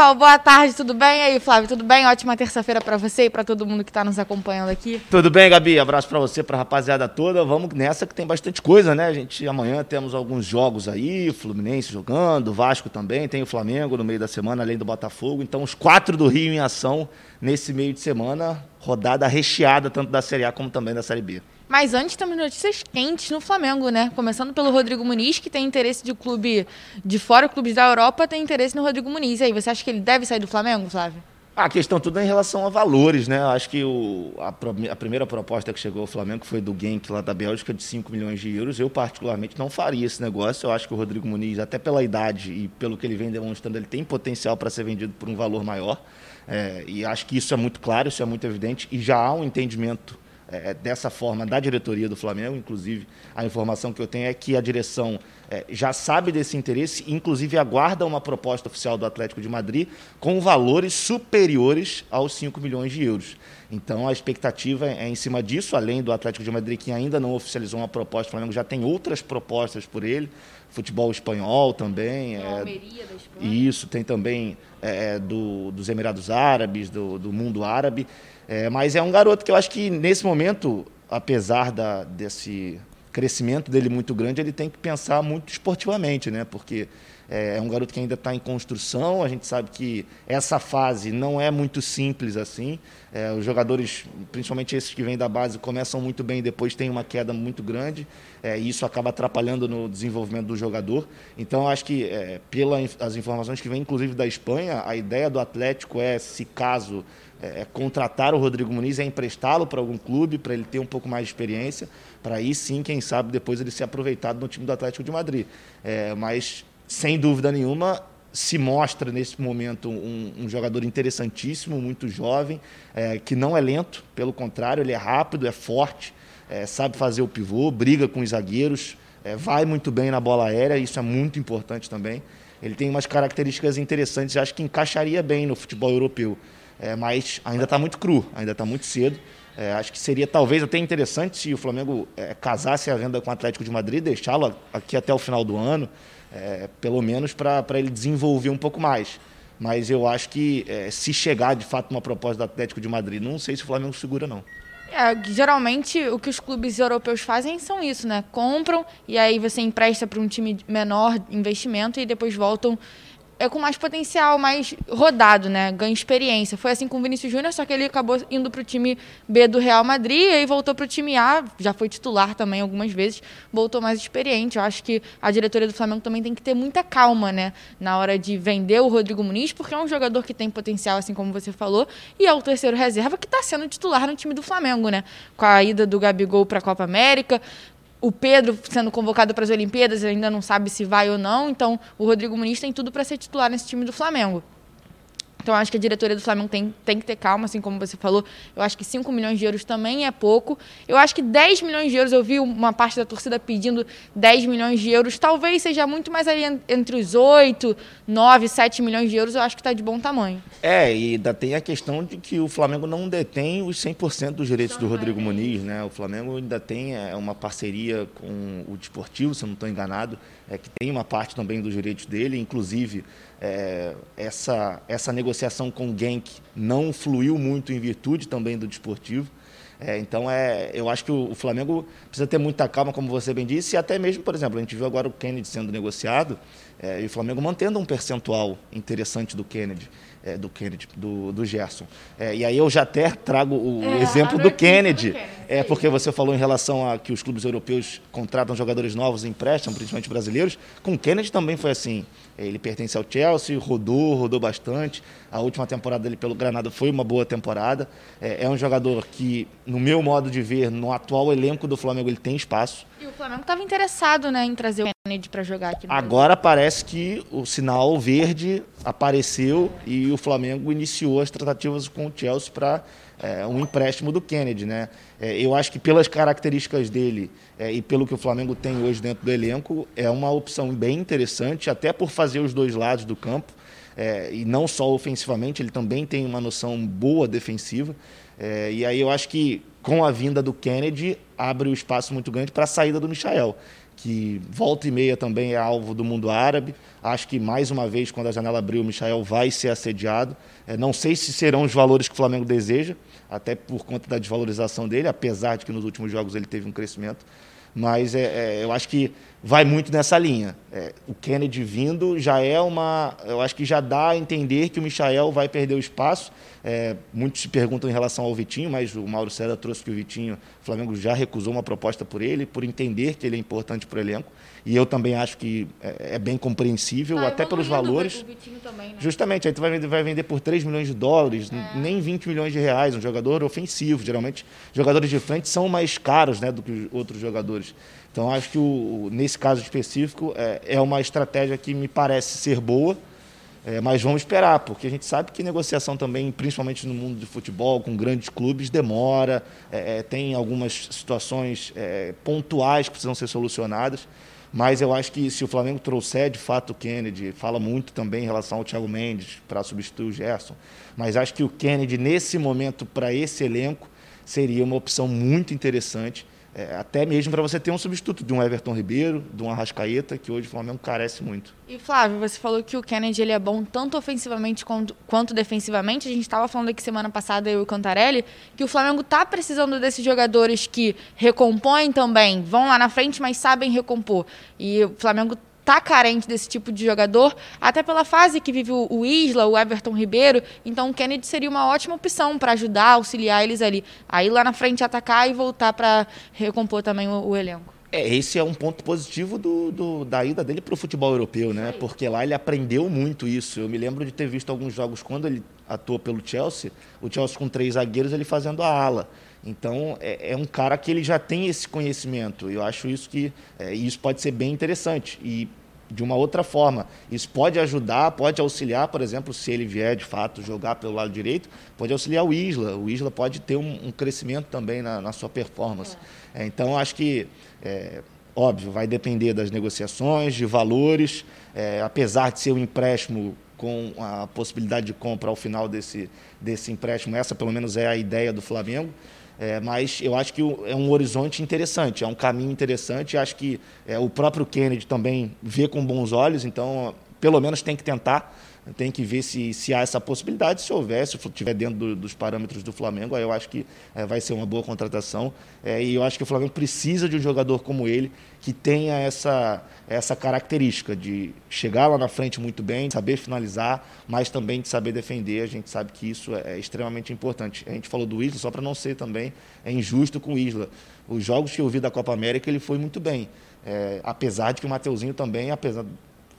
Pessoal, boa tarde, tudo bem? E aí, Flávio, tudo bem? Ótima terça-feira para você e para todo mundo que está nos acompanhando aqui. Tudo bem, Gabi? Abraço para você, para a rapaziada toda. Vamos nessa que tem bastante coisa, né? A gente amanhã temos alguns jogos aí, Fluminense jogando, Vasco também, tem o Flamengo no meio da semana, além do Botafogo. Então, os quatro do Rio em ação nesse meio de semana, rodada recheada tanto da Série A como também da Série B. Mas antes temos notícias quentes no Flamengo, né? Começando pelo Rodrigo Muniz, que tem interesse de clube de fora, clubes da Europa tem interesse no Rodrigo Muniz. E aí, você acha que ele deve sair do Flamengo, Flávio? A questão tudo é em relação a valores, né? Acho que o, a, a, primeira proposta que chegou ao Flamengo foi do Genk lá da Bélgica de 5 milhões de euros. Eu, particularmente, não faria esse negócio. Eu acho que o Rodrigo Muniz, até pela idade e pelo que ele vem demonstrando, ele tem potencial para ser vendido por um valor maior. É, e acho que isso é muito claro, isso é muito evidente. E já há um entendimento é, dessa forma da diretoria do Flamengo. Inclusive, a informação que eu tenho é que a direção é, já sabe desse interesse, inclusive aguarda uma proposta oficial do Atlético de Madrid com valores superiores aos 5 milhões de euros. Então, a expectativa é em cima disso, além do Atlético de Madrid, que ainda não oficializou uma proposta, o Flamengo já tem outras propostas por ele, futebol espanhol também. É, Almeria da Espanha. Isso, tem também é, do, dos Emirados Árabes, do, do mundo árabe. É, mas é um garoto que eu acho que nesse momento, apesar da, desse crescimento dele muito grande, ele tem que pensar muito esportivamente, né? Porque é, é um garoto que ainda está em construção. A gente sabe que essa fase não é muito simples assim. É, os jogadores, principalmente esses que vêm da base, começam muito bem e depois tem uma queda muito grande. É, e isso acaba atrapalhando no desenvolvimento do jogador. Então, acho que, é, pelas informações que vêm, inclusive da Espanha, a ideia do Atlético é, se caso é, é, contratar o Rodrigo Muniz, é emprestá-lo para algum clube, para ele ter um pouco mais de experiência, para aí sim, quem sabe, depois ele ser aproveitado no time do Atlético de Madrid. É, mas, sem dúvida nenhuma, se mostra nesse momento um, um jogador interessantíssimo, muito jovem, é, que não é lento, pelo contrário, ele é rápido, é forte, é, sabe fazer o pivô, briga com os zagueiros, é, vai muito bem na bola aérea, isso é muito importante também. Ele tem umas características interessantes, acho que encaixaria bem no futebol europeu é, mas ainda está muito cru, ainda está muito cedo. É, acho que seria talvez até interessante se o Flamengo é, casasse a venda com o Atlético de Madrid, deixá-lo aqui até o final do ano, é, pelo menos para ele desenvolver um pouco mais. Mas eu acho que é, se chegar de fato uma proposta do Atlético de Madrid, não sei se o Flamengo segura, não. É, geralmente o que os clubes europeus fazem são isso, né? Compram e aí você empresta para um time menor investimento e depois voltam é com mais potencial, mais rodado, né? Ganha experiência. Foi assim com o Vinícius Júnior, só que ele acabou indo para o time B do Real Madrid e voltou para o time A, já foi titular também algumas vezes, voltou mais experiente. Eu acho que a diretoria do Flamengo também tem que ter muita calma, né? Na hora de vender o Rodrigo Muniz, porque é um jogador que tem potencial, assim como você falou, e é o terceiro reserva que está sendo titular no time do Flamengo, né? Com a ida do Gabigol para a Copa América, o Pedro sendo convocado para as Olimpíadas, ainda não sabe se vai ou não, então o Rodrigo Muniz tem tudo para ser titular nesse time do Flamengo. Então, acho que a diretoria do Flamengo tem, tem que ter calma, assim como você falou. Eu acho que 5 milhões de euros também é pouco. Eu acho que 10 milhões de euros, eu vi uma parte da torcida pedindo 10 milhões de euros. Talvez seja muito mais ali entre os 8, 9, 7 milhões de euros. Eu acho que está de bom tamanho. É, e ainda tem a questão de que o Flamengo não detém os 100% dos direitos do Rodrigo Muniz. Né? O Flamengo ainda tem é, uma parceria com o Desportivo, se eu não estou enganado, é, que tem uma parte também dos direitos dele. Inclusive, é, essa, essa negociação com o Genk não fluiu muito em virtude também do desportivo. É, então, é, eu acho que o, o, Flamengo precisa ter muita calma, como você bem disse, e até mesmo, por exemplo, a gente viu agora o Kennedy sendo negociado é, e o Flamengo mantendo um percentual interessante do Kennedy é, do Kennedy, do, do Gerson. É, e aí eu já até trago o é, exemplo do Kennedy, é porque você falou em relação a que os clubes europeus contratam jogadores novos e emprestam, principalmente brasileiros. Com o Kennedy também foi assim. Ele pertence ao Chelsea, rodou, rodou bastante. A última temporada dele pelo Granada foi uma boa temporada. É, é um jogador que, no meu modo de ver, no atual elenco do Flamengo, ele tem espaço. E o Flamengo estava interessado né, em trazer o Kennedy para jogar aqui. Agora parece que o sinal verde apareceu e o Flamengo iniciou as tratativas com o Chelsea para é, um empréstimo do Kennedy, né? É, eu acho que pelas características dele é, e pelo que o Flamengo tem hoje dentro do elenco, é uma opção bem interessante, até por fazer os dois lados do campo. É, e não só ofensivamente, ele também tem uma noção boa defensiva. É, e aí eu acho que com a vinda do Kennedy abre um espaço muito grande para a saída do Michael que volta e meia também é alvo do mundo árabe. Acho que mais uma vez, quando a janela abrir, o Michael vai ser assediado. É, não sei se serão os valores que o Flamengo deseja, até por conta da desvalorização dele, apesar de que nos últimos jogos ele teve um crescimento. Mas é, é, eu acho que vai muito nessa linha. É, o Kennedy vindo já é uma. Eu acho que já dá a entender que o Michael vai perder o espaço. É, muitos se perguntam em relação ao Vitinho, mas o Mauro César trouxe que o Vitinho, o Flamengo já recusou uma proposta por ele, por entender que ele é importante para o elenco. E eu também acho que é, é bem compreensível, ah, até pelos valores. Também, né? Justamente, aí tu vai, vai vender por 3 milhões de dólares, é. nem 20 milhões de reais, um jogador ofensivo. Geralmente, jogadores de frente são mais caros né, do que outros jogadores. Então, acho que o, nesse caso específico é, é uma estratégia que me parece ser boa é, mas vamos esperar, porque a gente sabe que negociação também, principalmente no mundo de futebol, com grandes clubes, demora, é, é, tem algumas situações é, pontuais que precisam ser solucionadas. Mas eu acho que se o Flamengo trouxer de fato o Kennedy, fala muito também em relação ao Thiago Mendes para substituir o Gerson. Mas acho que o Kennedy, nesse momento, para esse elenco, seria uma opção muito interessante é, até mesmo para você ter um substituto de um Everton Ribeiro, de um Arrascaeta, que hoje o Flamengo carece muito. E Flávio, você falou que o Kennedy ele é bom tanto ofensivamente quanto, quanto defensivamente. A gente estava falando aqui semana passada, eu e o Cantarelli, que o Flamengo está precisando desses jogadores que recompõem também, vão lá na frente, mas sabem recompor. E o Flamengo tá carente desse tipo de jogador, até pela fase que vive o Isla, o Everton Ribeiro. Então o Kennedy seria uma ótima opção para ajudar, auxiliar eles ali. Aí lá na frente atacar e voltar para recompor também o, o, elenco. É, esse é um ponto positivo do, do da ida dele para o futebol europeu, né? Porque lá ele aprendeu muito isso. Eu me lembro de ter visto alguns jogos quando ele atuou pelo Chelsea, o Chelsea com três zagueiros, ele fazendo a ala. Então, é, é, um cara que ele já tem esse conhecimento. Eu acho isso que é, isso pode ser bem interessante. E de uma outra forma. Isso pode ajudar, pode auxiliar, por exemplo, se ele vier de fato jogar pelo lado direito, pode auxiliar o Isla. O Isla pode ter um, um crescimento também na, na sua performance. É. É, então, acho que, é, óbvio, vai depender das negociações, de valores, é, apesar de ser um empréstimo com a possibilidade de compra ao final desse, desse empréstimo, essa pelo menos é a ideia do Flamengo. É, mas eu acho que é um horizonte interessante, é um caminho interessante. Acho que é, o próprio Kennedy também vê com bons olhos, então pelo menos tem que tentar tem que ver se, se há essa possibilidade. Se houver, se estiver dentro do, dos parâmetros do Flamengo, aí eu acho que é, vai ser uma boa contratação. É, e eu acho que o Flamengo precisa de um jogador como ele, que tenha essa, essa característica de chegar lá na frente muito bem, saber finalizar, mas também de saber defender. A gente sabe que isso é, é extremamente importante. A gente falou do Isla, só para não ser também é injusto com o Isla. Os jogos que eu vi da Copa América, ele foi muito bem. É, apesar de que o Mateuzinho também, apesar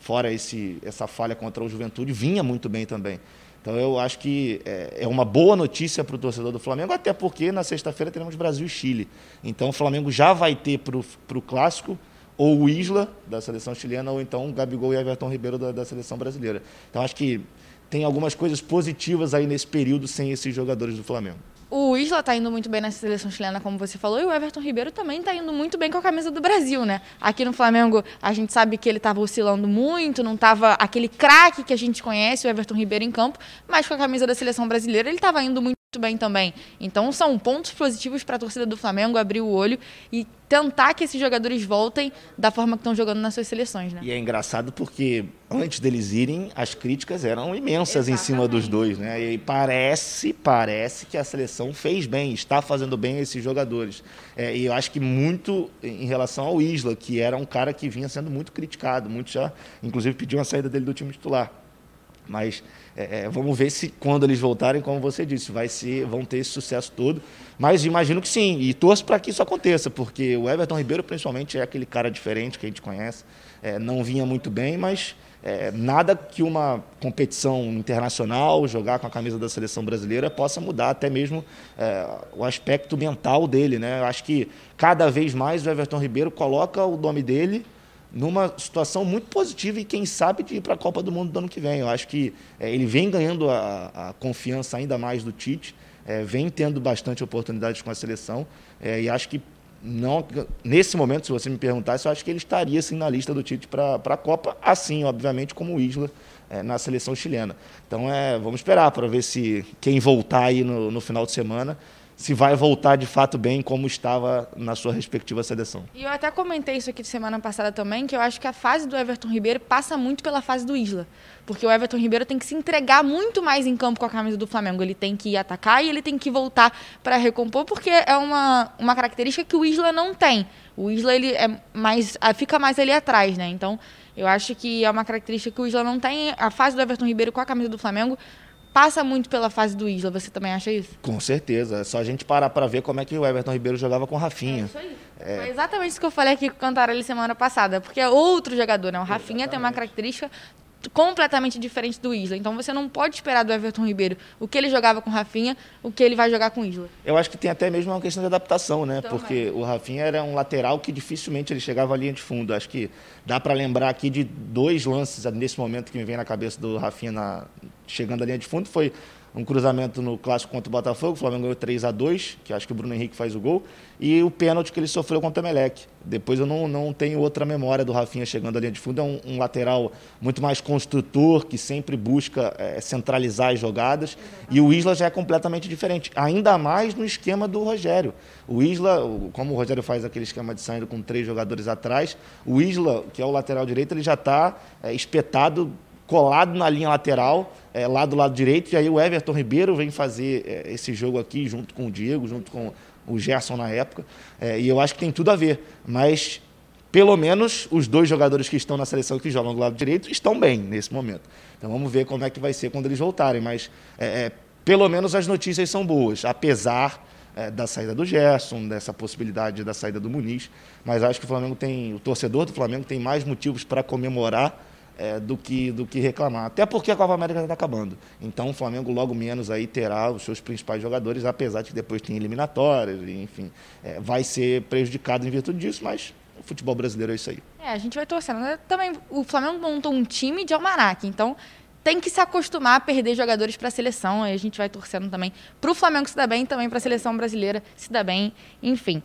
fora esse, essa falha contra o Juventude, vinha muito bem também. Então eu acho que é, é uma boa notícia para o torcedor do Flamengo, até porque na sexta-feira teremos Brasil e Chile. Então o Flamengo já vai ter para o clássico ou o Isla, da seleção chilena, ou então o Gabigol e Everton Ribeiro da, da seleção brasileira. Então acho que tem algumas coisas positivas aí nesse período sem esses jogadores do Flamengo. O Isla está indo muito bem nessa seleção chilena, como você falou, e o Everton Ribeiro também está indo muito bem com a camisa do Brasil, né? Aqui no Flamengo, a gente sabe que ele estava oscilando muito, não estava aquele craque que a gente conhece, o Everton Ribeiro em campo, mas com a camisa da seleção brasileira ele estava indo muito bem também. Então são pontos positivos para a torcida do Flamengo abrir o olho e tentar que esses jogadores voltem da forma que estão jogando nas suas seleções, né? E é engraçado porque antes deles irem, as críticas eram imensas Exatamente. em cima dos dois, né? E parece, parece que a seleção fez bem, está fazendo bem esses jogadores. É, e eu acho que muito em relação ao Isla, que era um cara que vinha sendo muito criticado, muito já, inclusive pediu a saída dele do time titular. Mas é, é, vamos ver se quando eles voltarem, como você disse, vai ser, vão ter esse sucesso todo. Mas imagino que sim, e torço para que isso aconteça, porque o Everton Ribeiro, principalmente, é aquele cara diferente que a gente conhece. É, não vinha muito bem, mas é, nada que uma competição internacional, jogar com a camisa da seleção brasileira, possa mudar até mesmo é, o aspecto mental dele. Né? Eu acho que cada vez mais o Everton Ribeiro coloca o nome dele numa situação muito positiva e quem sabe de ir para a Copa do Mundo do ano que vem. Eu acho que é, ele vem ganhando a, a, confiança ainda mais do Tite, é, vem tendo bastante oportunidades com a seleção é, e acho que não nesse momento, se você me perguntasse, eu acho que ele estaria assim na lista do Tite para a Copa, assim, obviamente, como o Isla é, na seleção chilena. Então, é, vamos esperar para ver se quem voltar aí no, no final de semana se vai voltar de fato bem como estava na sua respectiva seleção. E eu até comentei isso aqui semana passada também, que eu acho que a fase do Everton Ribeiro passa muito pela fase do Isla. Porque o Everton Ribeiro tem que se entregar muito mais em campo com a camisa do Flamengo. Ele tem que ir atacar e ele tem que voltar para recompor, porque é uma, uma característica que o Isla não tem. O Isla ele é mais, fica mais ali atrás, né? Então, eu acho que é uma característica que o Isla não tem. A fase do Everton Ribeiro com a camisa do Flamengo passa muito pela fase do Isla. Você também acha isso? Com certeza. É só a gente parar para ver como é que o Everton Ribeiro jogava com o Rafinha. É isso aí. É... Foi exatamente isso que eu falei aqui com o Cantarelli semana passada. Porque é outro jogador, né? O Rafinha exatamente. tem uma característica completamente diferente do Isla. Então você não pode esperar do Everton Ribeiro o que ele jogava com o Rafinha, o que ele vai jogar com o Isla. Eu acho que tem até mesmo uma questão de adaptação, né? Também. Porque o Rafinha era um lateral que dificilmente ele chegava à linha de fundo. Acho que dá para lembrar aqui de dois lances nesse momento que me vem na cabeça do Rafinha na... chegando à linha de fundo. Foi um cruzamento no clássico contra o Botafogo, o Flamengo ganhou 3 a 2 que acho que o Bruno Henrique faz o gol, e o pênalti que ele sofreu contra o Emelec. Depois eu não, não tenho outra memória do Rafinha chegando linha de fundo, é um, um lateral muito mais construtor, que sempre busca é, centralizar as jogadas, e o Isla já é completamente diferente, ainda mais no esquema do Rogério. O Isla, como o Rogério faz aquele esquema de saindo com três jogadores atrás, o Isla, que é o lateral direito, ele já está é, espetado colado na linha lateral, é, lá do lado direito, e aí o Everton Ribeiro vem fazer é, esse jogo aqui junto com o Diego, junto com o Gerson na época, é, e eu acho que tem tudo a ver, mas pelo menos os dois jogadores que estão na seleção que jogam do lado direito estão bem nesse momento. Então vamos ver como é que vai ser quando eles voltarem, mas é, é, pelo menos as notícias são boas, apesar é, da saída do Gerson, dessa possibilidade da saída do Muniz, mas acho que o Flamengo tem, o torcedor do Flamengo tem mais motivos para comemorar é, do, que, do que reclamar. Até porque a Copa América está acabando. Então o Flamengo logo menos aí terá os seus principais jogadores, apesar de que depois tem eliminatórias, enfim, é, vai ser prejudicado em virtude disso, mas o futebol brasileiro é isso aí. É, a gente vai torcendo. Né? Também o Flamengo montou um time de almanac, então tem que se acostumar a perder jogadores para a seleção. Aí a gente vai torcendo também para o Flamengo se dar bem, também para a seleção brasileira se dar bem, enfim.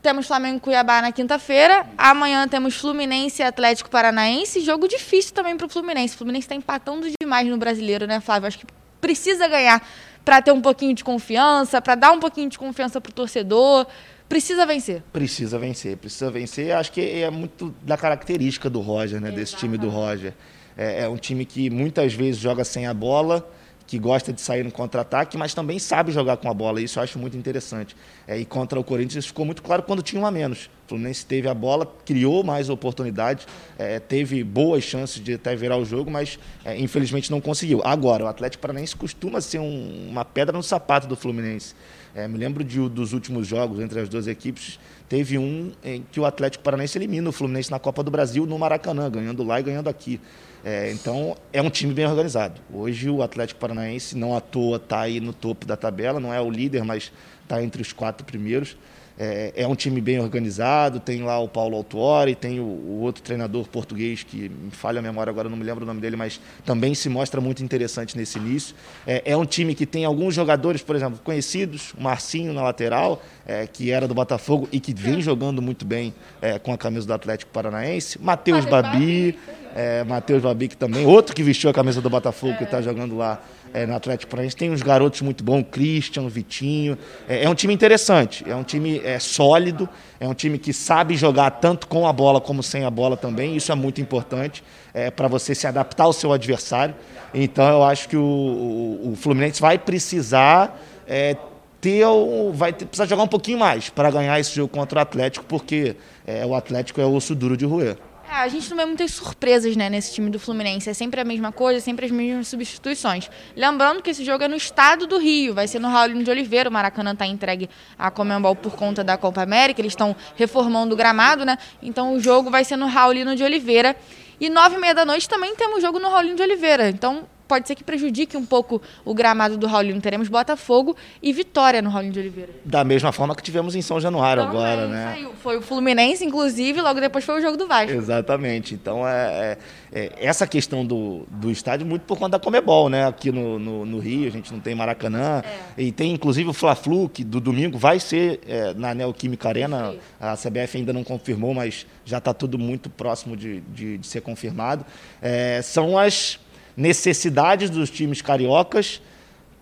Temos Flamengo e Cuiabá na quinta-feira. Amanhã temos Fluminense e Atlético Paranaense. Jogo difícil também para o Fluminense. O Fluminense está empatando demais no brasileiro, né, Flávio? Acho que precisa ganhar para ter um pouquinho de confiança, para dar um pouquinho de confiança para o torcedor. Precisa vencer. Precisa vencer, precisa vencer. Acho que é muito da característica do Roger, né? Exatamente. Desse time do Roger. É, é um time que muitas vezes joga sem a bola que gosta de sair no contra-ataque, mas também sabe jogar com a bola. Isso eu acho muito interessante. É, e contra o Corinthians isso ficou muito claro quando tinha um a menos. O Fluminense teve a bola, criou mais oportunidades, é, teve boas chances de até virar o jogo, mas é, infelizmente não conseguiu. Agora, o Atlético Paranaense costuma ser um, uma pedra no sapato do Fluminense. É, me lembro de, dos últimos jogos entre as duas equipes. Teve um em que o Atlético Paranaense elimina o Fluminense na Copa do Brasil no Maracanã, ganhando lá e ganhando aqui. É, então, é um time bem organizado. Hoje, o Atlético Paranaense, não à toa, está aí no topo da tabela, não é o líder, mas está entre os quatro primeiros. É, é, um time bem organizado, tem lá o Paulo Autuori, tem o, o, outro treinador português, que me falha a memória agora, não me lembro o nome dele, mas também se mostra muito interessante nesse início. É, é um time que tem alguns jogadores, por exemplo, conhecidos, o Marcinho na lateral, é, que era do Botafogo e que vem jogando muito bem é, com a camisa do Atlético Paranaense, Matheus Babi, é, Matheus Babi que também, outro que vestiu a camisa do Botafogo, que está jogando lá é, no Atlético Paranaense. Tem uns garotos muito bons, Christian, Vitinho. É, é, um time interessante, é um time é, sólido, é um time que sabe jogar tanto com a bola como sem a bola também. Isso é muito importante é, para você se adaptar ao seu adversário. Então eu acho que o, o, o Fluminense vai precisar é, ter vai ter, precisar jogar um pouquinho mais para ganhar esse jogo contra o Atlético, porque é, o Atlético é o osso duro de roer. É, a gente não vê muitas surpresas né, nesse time do Fluminense. É sempre a mesma coisa, sempre as mesmas substituições. Lembrando que esse jogo é no estado do Rio, vai ser no Raulino de Oliveira. O Maracanã está entregue à Comembol por conta da Copa América. Eles estão reformando o gramado, né? Então o jogo vai ser no Raulino de Oliveira. E nove e meia da noite também temos jogo no Raulino de Oliveira. Então pode ser que prejudique um pouco o gramado do Raulino. Teremos Botafogo e Vitória no Raulino de Oliveira. Da mesma forma que tivemos em São Januário agora, né? Saiu. Foi o Fluminense, inclusive, logo depois foi o jogo do Vasco. Exatamente. Então, é, é, é essa questão do, do estádio muito por conta da Comebol, né? Aqui no, no, no Rio, a gente não tem Maracanã. É. E tem, inclusive, o Fla-Flu, que do domingo vai ser é, na Neoquímica Arena. A CBF ainda não confirmou, mas já está tudo muito próximo de, de, de ser confirmado. É, são as necessidades dos times cariocas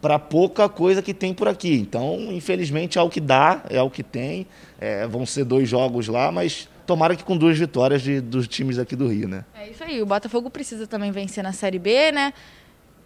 para pouca coisa que tem por aqui. Então, infelizmente, é o que dá, é o que tem. É, vão ser dois jogos lá, mas tomara que com duas vitórias de, dos times aqui do Rio, né? É isso aí. O Botafogo precisa também vencer na Série B, né?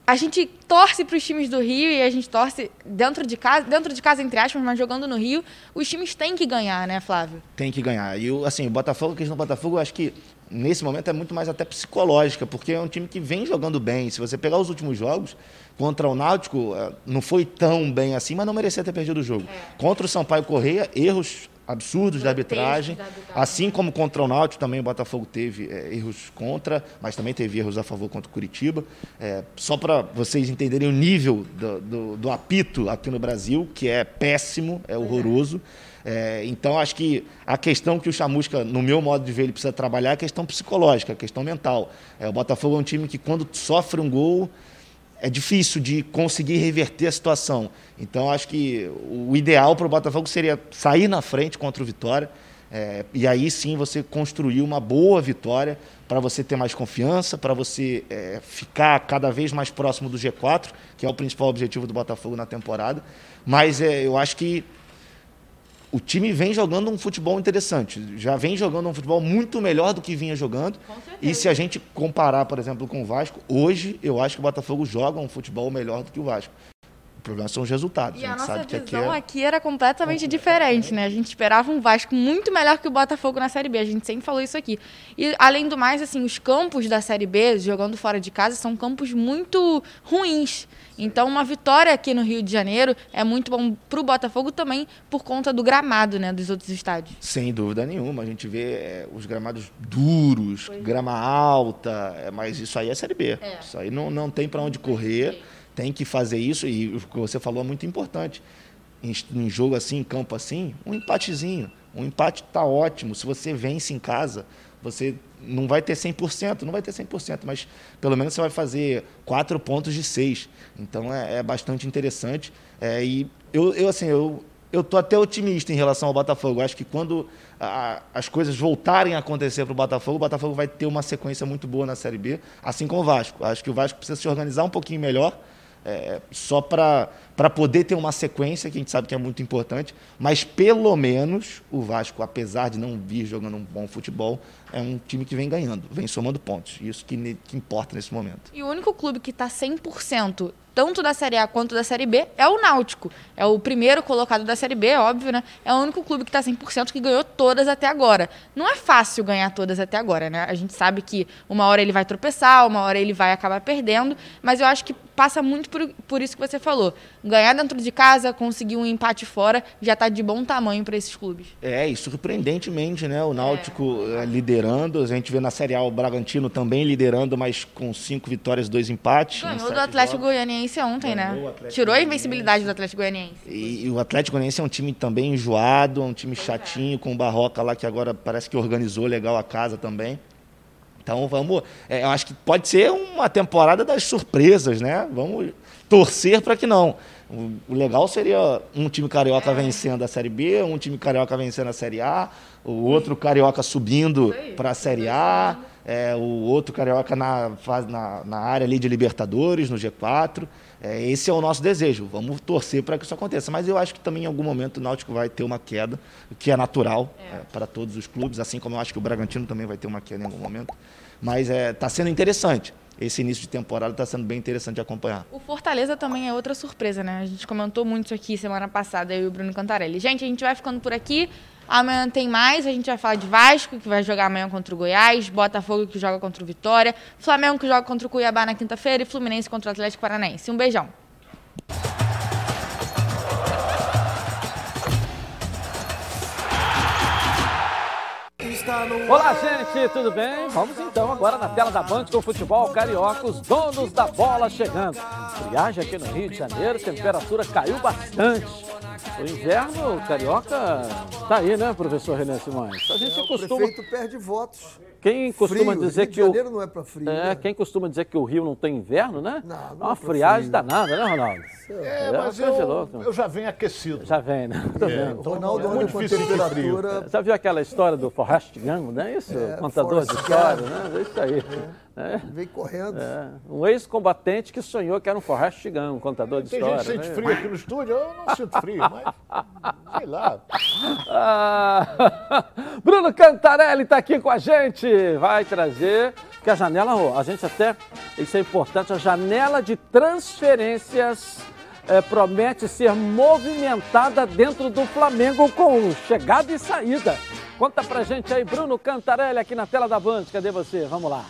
A gente torce para os times do Rio e a gente torce dentro de casa, dentro de casa entre aspas, mas jogando no Rio, os times têm que ganhar, né, Flávio? Tem que ganhar. E assim, o Botafogo, a questão do Botafogo, eu acho que nesse momento é muito mais até psicológica, porque é um time que vem jogando bem. Se você pegar os últimos jogos, contra o Náutico, eh, não foi tão bem assim, mas não merecia ter perdido o jogo. É. Contra o Sampaio Correia, erros absurdos da arbitragem, assim como contra o Náutico também o Botafogo teve é, erros contra, mas também teve erros a favor contra o Curitiba. É, só para vocês entenderem o nível do, do, do, apito aqui no Brasil, que é péssimo, é horroroso. É, então, acho que a questão que o Chamusca, no meu modo de ver, ele precisa trabalhar é a questão psicológica, a questão mental. É, o Botafogo é um time que, quando sofre um gol, é difícil de conseguir reverter a situação. Então, acho que o ideal para o Botafogo seria sair na frente contra o Vitória. É, e aí sim você construir uma boa vitória para você ter mais confiança, para você é, ficar cada vez mais próximo do G4, que é o principal objetivo do Botafogo na temporada. Mas é, eu acho que o time vem jogando um futebol interessante. Já vem jogando um futebol muito melhor do que vinha jogando. E se a gente comparar, por exemplo, com o Vasco, hoje eu acho que o Botafogo joga um futebol melhor do que o Vasco. O problema são os resultados. E a, a nossa sabe visão que aqui, é... aqui era completamente diferente, né? A gente esperava um Vasco muito melhor que o Botafogo na Série B. A gente sempre falou isso aqui. E, além do mais, assim, os campos da Série B, jogando fora de casa, são campos muito ruins. Então, uma vitória aqui no Rio de Janeiro é muito bom para o Botafogo também por conta do gramado, né, dos outros estádios. Sem dúvida nenhuma. A gente vê é, os gramados duros, pois é. grama é. alta, é, mas isso aí é Série B. É. Isso aí não, não tem para onde correr tem que fazer isso, e o que você falou é muito importante. Em, em jogo assim, em campo assim, um empatezinho. Um empate está ótimo. Se você vence em casa, você não vai ter 100%, não vai ter 100%, mas pelo menos você vai fazer quatro pontos de seis. Então é, é bastante interessante. É, e eu, eu, assim, eu, eu tô até otimista em relação ao Botafogo. Acho que quando a, as coisas voltarem a acontecer para o Botafogo, o Botafogo vai ter uma sequência muito boa na Série B, assim como o Vasco. Acho que o Vasco precisa se organizar um pouquinho melhor é, só para poder ter uma sequência, que a gente sabe que é muito importante, mas pelo menos o Vasco, apesar de não vir jogando um bom futebol, é um time que vem ganhando, vem somando pontos. Isso que, que importa nesse momento. E o único clube que está 100% tanto da Série A quanto da Série B, é o Náutico. É o primeiro colocado da Série B, óbvio, né? É o único clube que está 100% que ganhou todas até agora. Não é fácil ganhar todas até agora, né? A gente sabe que uma hora ele vai tropeçar, uma hora ele vai acabar perdendo, mas eu acho que passa muito por, por isso que você falou. Ganhar dentro de casa, conseguir um empate fora, já está de bom tamanho para esses clubes. É, e surpreendentemente, né? O Náutico é. Liderando, a gente vê na Série A o Bragantino também liderando, mas com cinco vitórias, dois empates. Ganhou do Atlético jogos. Goianiense ontem, né? Tirou a invencibilidade do Atlético Goianiense. E, e, o Atlético Goianiense é um time também enjoado, é um time chatinho, com o Barroca lá que agora parece que organizou legal a casa também. Então vamos. É, eu acho que pode ser uma temporada das surpresas, né? Vamos torcer para que não. O legal seria um time carioca é. vencendo a Série B, um time carioca vencendo a Série A, o outro carioca subindo para a Série A, é, o outro carioca na, na, na, área ali de Libertadores, no G4. É, esse é o nosso desejo. Vamos torcer para que isso aconteça. Mas eu acho que também em algum momento o Náutico vai ter uma queda, o que é natural é. é para todos os clubes, assim como eu acho que o Bragantino também vai ter uma queda em algum momento. Mas está é, sendo interessante esse início de temporada está sendo bem interessante de acompanhar. O Fortaleza também é outra surpresa, né? A gente comentou muito isso aqui semana passada, eu e o Bruno Cantarelli. Gente, a gente vai ficando por aqui. Amanhã tem mais, a gente vai falar de Vasco, que vai jogar amanhã contra o Goiás, Botafogo, que joga contra o Vitória, Flamengo, que joga contra o Cuiabá na quinta-feira, e Fluminense contra o Atlético Paranaense. Um beijão. Olá, gente, tudo bem? Vamos então agora na tela da Band com o futebol carioca, os donos da bola chegando. Friagem aqui no Rio de Janeiro, temperatura caiu bastante. O inverno carioca tá aí, né, professor René Simões? A gente É, o costuma. prefeito perde votos. Quem costuma Frio, dizer Rio de que o. Janeiro não é pra frio. É, né? quem costuma dizer que o Rio não tem inverno, né? Não, não é é uma pra friagem frio. danada, né, Ronaldo? É, É, mas eu, eu já venho aquecido. Já vem, né? Tô vendo. então Ronaldo é muito difícil temperatura. Já viu aquela história do Forrest Gump, não é isso? É, Contador de história, né? É isso aí. É. Vem correndo. É. Um ex-combatente que sonhou que era um Forrest Gump, um contador de Tem história. gente que sente né? frio aqui no estúdio, eu não sinto frio, mas sei lá. Ah, Bruno Cantarelli está aqui com a gente. Vai trazer, que a janela, a gente até, isso é importante, a janela de transferências eh, promete ser movimentada dentro do Flamengo com chegada e saída. Conta pra gente aí, Bruno Cantarelli, aqui na tela da Band. Cadê você? Vamos lá.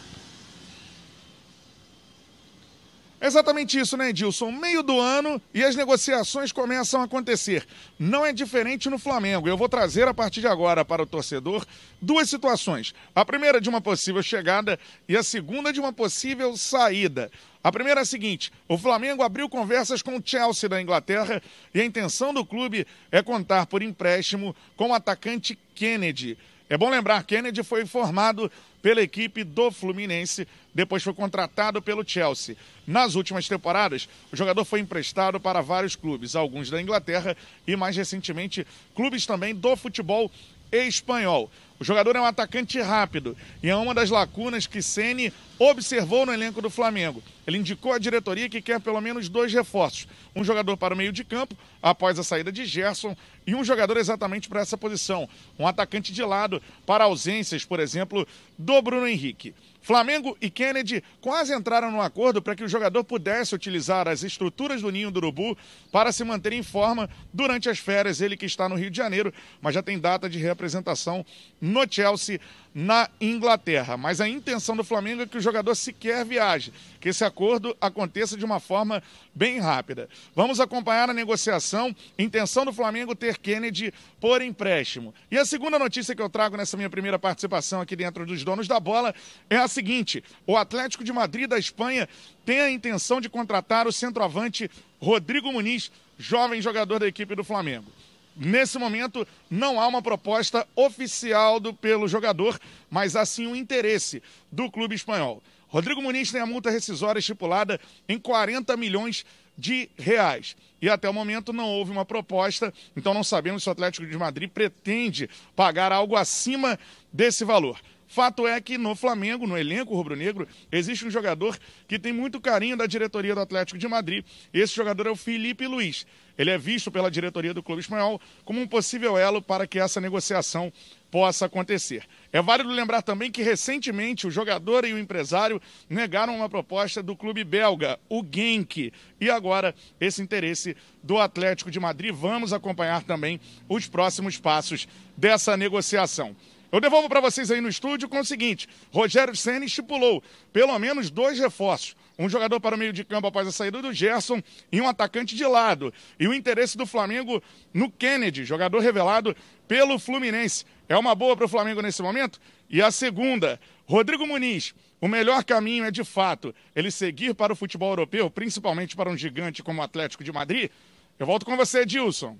Exatamente isso, né, Edilson? Meio do ano e as negociações começam a acontecer. Não é diferente no Flamengo. Eu vou trazer a partir de agora para o torcedor duas situações. A primeira de uma possível chegada e a segunda de uma possível saída. A primeira é a seguinte: o Flamengo abriu conversas com o Chelsea da Inglaterra e a intenção do clube é contar por empréstimo com o atacante Kennedy. É bom lembrar, Kennedy foi formado pela equipe do Fluminense, depois foi contratado pelo Chelsea. Nas últimas temporadas, o jogador foi emprestado para vários clubes, alguns da Inglaterra e mais recentemente clubes também do futebol espanhol. O jogador é um atacante rápido e é uma das lacunas que Ceni observou no elenco do Flamengo. Ele indicou à diretoria que quer pelo menos dois reforços: um jogador para o meio de campo, após a saída de Gerson, e um jogador exatamente para essa posição, um atacante de lado para ausências, por exemplo, do Bruno Henrique. Flamengo e Kennedy quase entraram num acordo para que o jogador pudesse utilizar as estruturas do Ninho do Urubu para se manter em forma durante as férias. Ele que está no Rio de Janeiro, mas já tem data de representação no Chelsea, na Inglaterra. Mas a intenção do Flamengo é que o jogador sequer viaje, que esse acordo aconteça de uma forma bem rápida. Vamos acompanhar a negociação. Intenção do Flamengo ter Kennedy por empréstimo. E a segunda notícia que eu trago nessa minha primeira participação aqui dentro dos donos da bola é a seguinte: o Atlético de Madrid da Espanha tem a intenção de contratar o centroavante Rodrigo Muniz, jovem jogador da equipe do Flamengo. Nesse momento, não há uma proposta oficial do, pelo jogador, mas há sim um interesse do clube espanhol. Rodrigo Muniz tem a multa rescisória estipulada em 40 milhões de reais. E até o momento não houve uma proposta, então não sabemos se o Atlético de Madrid pretende pagar algo acima desse valor. Fato é que no Flamengo, no elenco rubro-negro, existe um jogador que tem muito carinho da diretoria do Atlético de Madrid. Esse jogador é o Felipe Luiz. Ele é visto pela diretoria do clube espanhol como um possível elo para que essa negociação possa acontecer. É válido lembrar também que recentemente o jogador e o empresário negaram uma proposta do clube belga, o Genk, e agora esse interesse do Atlético de Madrid. Vamos acompanhar também os próximos passos dessa negociação. Eu devolvo para vocês aí no estúdio com o seguinte: Rogério Senna estipulou pelo menos dois reforços. Um jogador para o meio de campo após a saída do Gerson e um atacante de lado. E o interesse do Flamengo no Kennedy, jogador revelado pelo Fluminense. É uma boa para o Flamengo nesse momento? E a segunda, Rodrigo Muniz. O melhor caminho é, de fato, ele seguir para o futebol europeu, principalmente para um gigante como o Atlético de Madrid. Eu volto com você, Dilson.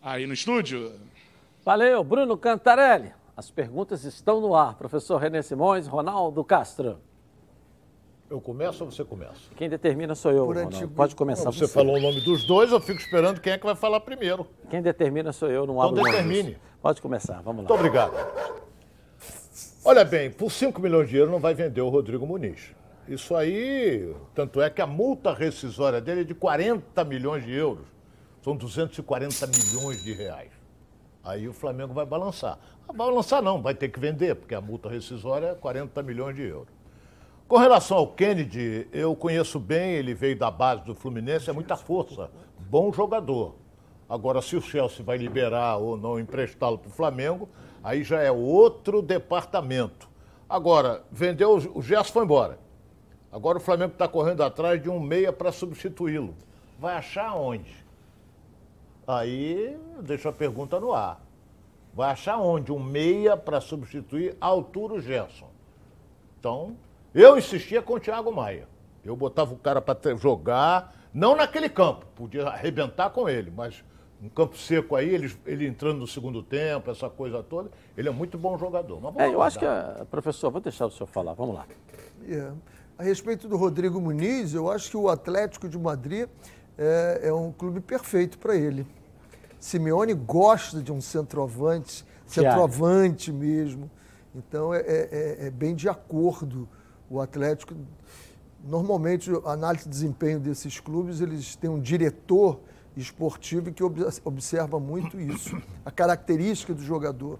Aí no estúdio. Valeu, Bruno Cantarelli. As perguntas estão no ar. Professor René Simões, Ronaldo Castro. Eu começo ou você começa? Quem determina sou eu, antigo- Pode começar Você falou o nome dos dois, eu fico esperando quem é que vai falar primeiro. Quem determina sou eu, não Então abro determine. Pode começar, vamos lá. Muito obrigado. Olha bem, por 5 milhões de euros não vai vender o Rodrigo Muniz. Isso aí, tanto é que a multa rescisória dele é de 40 milhões de euros. São 240 milhões de reais. Aí o Flamengo vai balançar. Vai balançar não, vai ter que vender, porque a multa rescisória é 40 milhões de euros. Com relação ao Kennedy, eu conheço bem, ele veio da base do Fluminense, é muita força, bom jogador. Agora, se o Chelsea vai liberar ou não emprestá-lo para o Flamengo, aí já é outro departamento. Agora, vendeu, o Gerson foi embora. Agora o Flamengo está correndo atrás de um meia para substituí-lo. Vai achar onde? Aí deixa a pergunta no ar. Vai achar onde um meia para substituir Arturo Gerson? Então, eu insistia com o Thiago Maia. Eu botava o cara para jogar, não naquele campo, podia arrebentar com ele, mas Um campo seco aí, ele, ele entrando no segundo tempo, essa coisa toda. Ele é muito bom jogador. Mas vamos É, eu acho que, a, professor, vou deixar o senhor falar, vamos lá. É. A respeito do Rodrigo Muniz, eu acho que o Atlético de Madrid é, é um clube perfeito para ele. Simeone gosta de um centroavante, centroavante mesmo. Então é, é- é- é bem de acordo o Atlético. Normalmente, a análise de desempenho desses clubes, eles têm um diretor esportivo que ob- observa muito isso, a característica do jogador.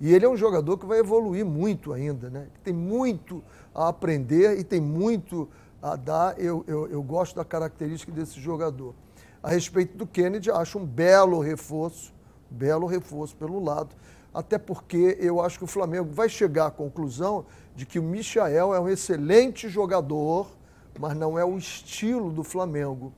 E ele é um jogador que vai evoluir muito ainda, né? Tem muito a aprender e tem muito a dar. Eu, eu, eu gosto da característica desse jogador. A respeito do Kennedy, acho um belo reforço, belo reforço pelo lado, até porque eu acho que o Flamengo vai chegar à conclusão de que o Michael é um excelente jogador, mas não é o estilo do Flamengo.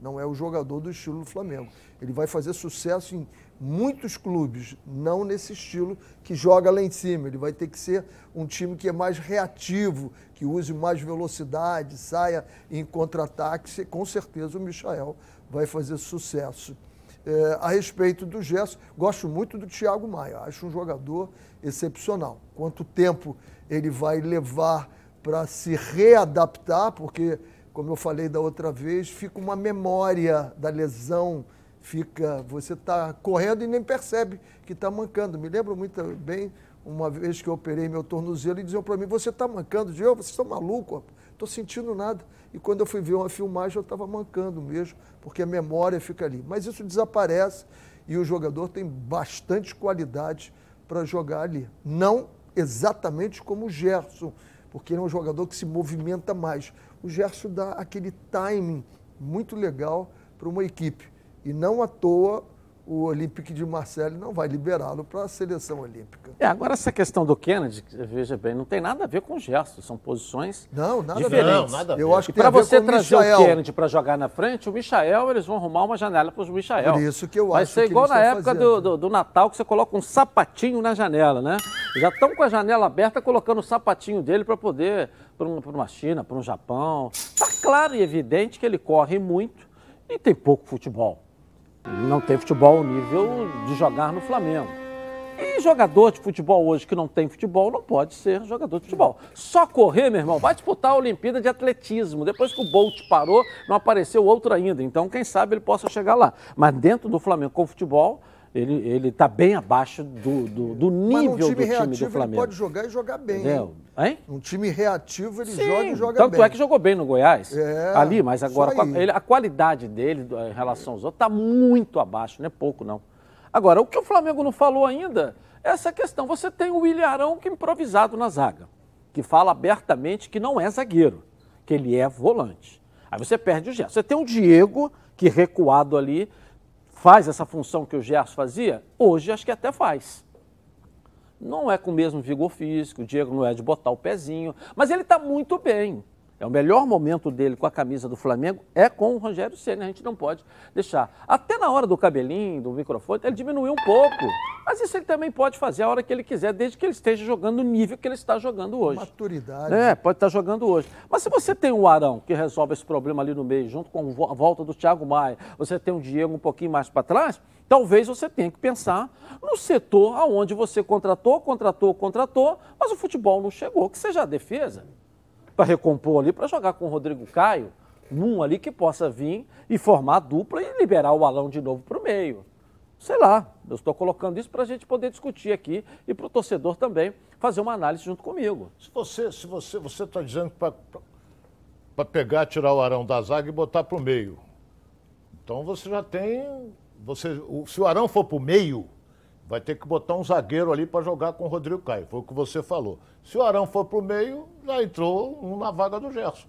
Não é o jogador do estilo do Flamengo. Ele vai fazer sucesso em muitos clubes, não nesse estilo que joga lá em cima. Ele vai ter que ser um time que é mais reativo, que use mais velocidade, saia em contra-ataque. Com certeza o Michael vai fazer sucesso. É, a respeito do Gerson, gosto muito do Thiago Maia. Acho um jogador excepcional. Quanto tempo ele vai levar para se readaptar, porque, como eu falei da outra vez, fica uma memória da lesão, fica. Você está correndo e nem percebe que está mancando. Me lembro muito bem uma vez que eu operei meu tornozelo e diziam para mim: Você está mancando? Diego, vocês estão malucos? Estou sentindo nada. E quando eu fui ver uma filmagem, eu estava mancando mesmo, porque a memória fica ali. Mas isso desaparece e o jogador tem bastante qualidade para jogar ali. Não exatamente como o Gerson, porque ele é um jogador que se movimenta mais. O Gerson dá aquele timing muito legal para uma equipe. E não à toa o Olympique de Marseille não vai liberá-lo para a seleção olímpica. É, agora essa questão do Kennedy, veja bem, não tem nada a ver com o Gerson, são posições Não, nada diferentes. a ver. Não, nada a Eu ver. acho E que tem para você com trazer Michael. o Kennedy para jogar na frente, o Michael, eles vão arrumar uma janela para o Michael. Por isso que eu Vai acho ser que igual na época do, do, do Natal, que você coloca um sapatinho na janela, né? Já estão com a janela aberta, colocando o sapatinho dele para poder, para um, pra uma China, para um Japão. Está claro e evidente que ele corre muito e tem pouco futebol. Não tem futebol ao nível de jogar no Flamengo. E jogador de futebol hoje que não tem futebol não pode ser jogador de futebol. Só correr, meu irmão, vai disputar a Olimpíada de Atletismo. Depois que o Bolt parou, não apareceu outro ainda. Então, quem sabe ele possa chegar lá. Mas dentro do Flamengo com futebol, ele está bem abaixo do, do, do nível num time do time reativo do ele Flamengo. pode jogar e jogar bem. Entendeu? Hein? Um time reativo ele Sim, joga e joga tanto bem. é que jogou bem no Goiás, É, ali, mas agora ele- a qualidade dele em relação aos outros está muito abaixo, não é pouco não. Agora, o que o Flamengo não falou ainda é essa questão. Você tem o William Arão que improvisado na zaga, que fala abertamente que não é zagueiro, que ele é volante. Aí você perde o Gerson. Você tem o Diego, que recuado ali, faz essa função que o Gerson fazia, hoje acho que até faz não é com o mesmo vigor físico, o Diego não é de botar o pezinho, mas ele está muito bem. É o melhor momento dele com a camisa do Flamengo é com o Rogério Senna, a gente não pode deixar. Até na hora do cabelinho, do microfone, ele diminuiu um pouco. Mas isso ele também pode fazer a hora que ele quiser, desde que ele esteja jogando no nível que ele está jogando hoje. Maturidade. É, pode estar jogando hoje. Mas se você tem o Arão que resolve esse problema ali no meio, junto com a volta do Thiago Maia, você tem o Diego um pouquinho mais para trás, talvez você tenha que pensar no setor aonde você contratou, contratou, contratou, mas o futebol não chegou, que seja a defesa, para recompor ali, para jogar com o Rodrigo Caio, num ali que possa vir e formar a dupla e liberar o Alão de novo para o meio. Sei lá, eu estou colocando isso para a gente poder discutir aqui e para o torcedor também fazer uma análise junto comigo. Se você se você você está dizendo para pegar, tirar o Arão da zaga e botar para o meio, então você já tem você o- se o Arão for para o meio, vai ter que botar um zagueiro ali para jogar com o Rodrigo Caio. Foi o que você falou. Se o Arão for para o meio, já entrou um na vaga do Gerson.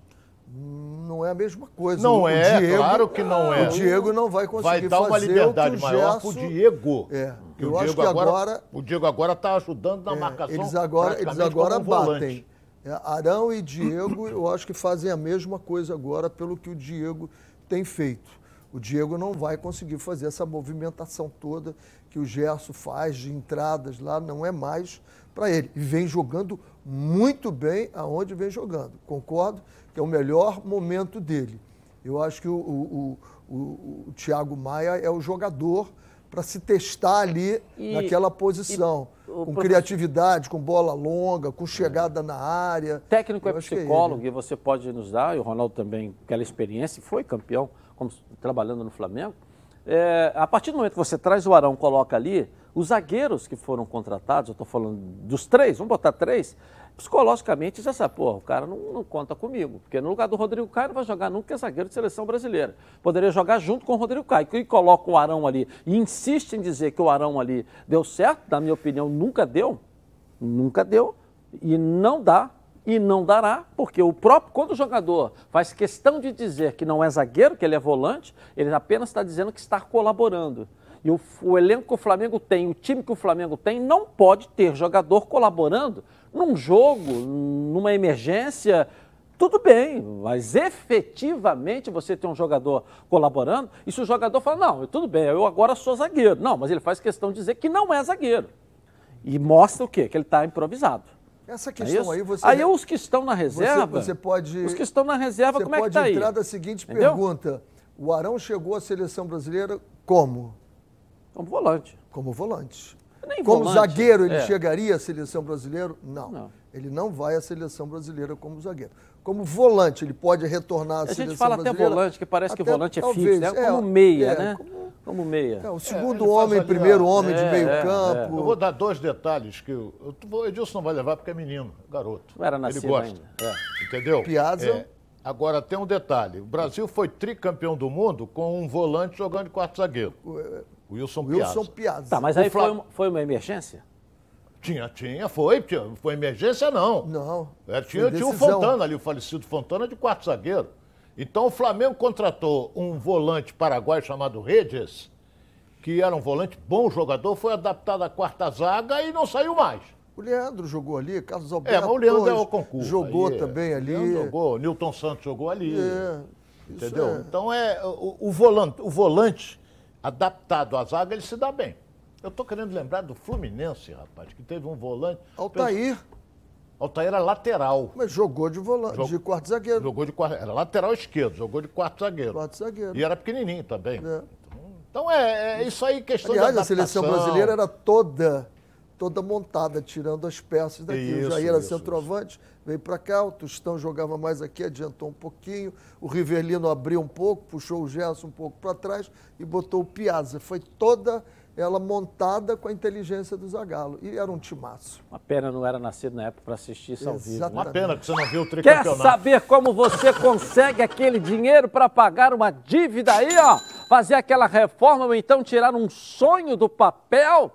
Não é a mesma coisa. Não O é, Diego- claro que não é. O Diego não vai conseguir Vai dar uma liberdade o o maior Gerson... pro Diego. É, eu o acho Diego que agora, agora- o Diego agora está ajudando na É, marcação. eles agora, eles agora um batem. É, Arão e Diego, eu acho que fazem a mesma coisa agora pelo que o Diego tem feito. O Diego não vai conseguir fazer essa movimentação toda que o Gerson faz de entradas lá, não é mais para ele. E vem jogando muito bem aonde vem jogando. Concordo que é o melhor momento dele. Eu acho que o, o, o, o, Thiago Maia é o jogador para se testar ali e, naquela posição. E, com professor... criatividade, com bola longa, com chegada na área. Técnico Eu é, é psicólogo é e você pode nos dar, e o Ronaldo também, aquela experiência, foi campeão como, trabalhando no Flamengo. É, a partir do momento que você traz o Arão, coloca ali, os zagueiros que foram contratados, eu estou falando dos três, vamos botar três, psicologicamente já sabe, pô, o cara não, não, conta comigo, porque no lugar do Rodrigo Caio não vai jogar nunca, é zagueiro de seleção brasileira. Poderia jogar junto com o Rodrigo Caio, e coloca o Arão ali e insiste em dizer que o Arão ali deu certo, na minha opinião, nunca deu, nunca deu, e não dá, e não dará, porque o próprio, quando o jogador faz questão de dizer que não é zagueiro, que ele é volante, ele apenas está dizendo que está colaborando. E o, o, elenco que o Flamengo tem, o time que o Flamengo tem, não pode ter jogador colaborando num jogo, numa emergência. Tudo bem, mas efetivamente você tem um jogador colaborando, e se o jogador fala, não, tudo bem, eu agora sou zagueiro. Não, mas ele faz questão de dizer que não é zagueiro. E mostra o quê? Que ele está improvisado. Essa é questão é aí você. Aí os que estão na reserva. Você, você pode. Os que estão na reserva, como é que está aí? Você pode entrar da seguinte Entendeu? pergunta: o Arão chegou à seleção brasileira como? Como volante. Como volante. Nem como volante, zagueiro, ele é. chegaria à seleção brasileira? Não. não. Ele não vai à seleção brasileira como zagueiro. Como volante, ele pode retornar à a seleção brasileira. A gente fala até volante, que parece até, que volante é talvez, fixo, né? Como é, meia, é, né? Como, como meia. É, o segundo homem, primeiro homem de é, meio é, campo. Eu vou dar dois detalhes que o Edilson não vai levar porque é menino, garoto. Não era nascido ele gosta. ainda. Entendeu? Piazza. Agora tem um detalhe: o Brasil foi tricampeão do mundo com um volante jogando de quarto zagueiro. Wilson, Wilson Piazza. Piazza. Tá, mas aí Fla... foi, uma, foi uma emergência? Tinha, tinha, foi. Tinha, foi emergência, não. Não. É, tinha, tinha o Fontana ali, o falecido Fontana, de quarto zagueiro. Então o Flamengo contratou um volante paraguaio chamado Redes, que era um volante bom jogador, foi adaptado à quarta zaga e não saiu mais. O Leandro jogou ali, Carlos Alberto. É, mas o Leandro é o concurso. Jogou aí, também é. ali. Leandro jogou, Newton Santos jogou ali. É, entendeu? É. Então é o, o, volante, o volante adaptado à zaga, ele se dá bem. Eu estou querendo lembrar do Fluminense, rapaz, que teve um volante. Altair. Altair era lateral. Mas jogou de volante, Jog... de quarto zagueiro. Jogou de quarto, era lateral esquerdo, jogou de quarto zagueiro. Quarto zagueiro. E era pequenininho também. É. Então é, é, isso aí, questão Aliás, de adaptação. a seleção brasileira era toda toda montada, tirando as peças daqui. Isso, o Jair era isso, centroavante, isso. veio para cá, o Tostão jogava mais aqui, adiantou um pouquinho, o Rivelino abriu um pouco, puxou o Gerson um pouco para trás e botou o Piazza. Foi toda ela montada com a inteligência do Zagallo. E era um timaço. Uma pena não era nascido na época para assistir isso ao vivo. Né? Uma pena que você não viu o tricampeonato. Quer saber como você consegue aquele dinheiro para pagar uma dívida aí, ó? Fazer aquela reforma ou então tirar um sonho do papel?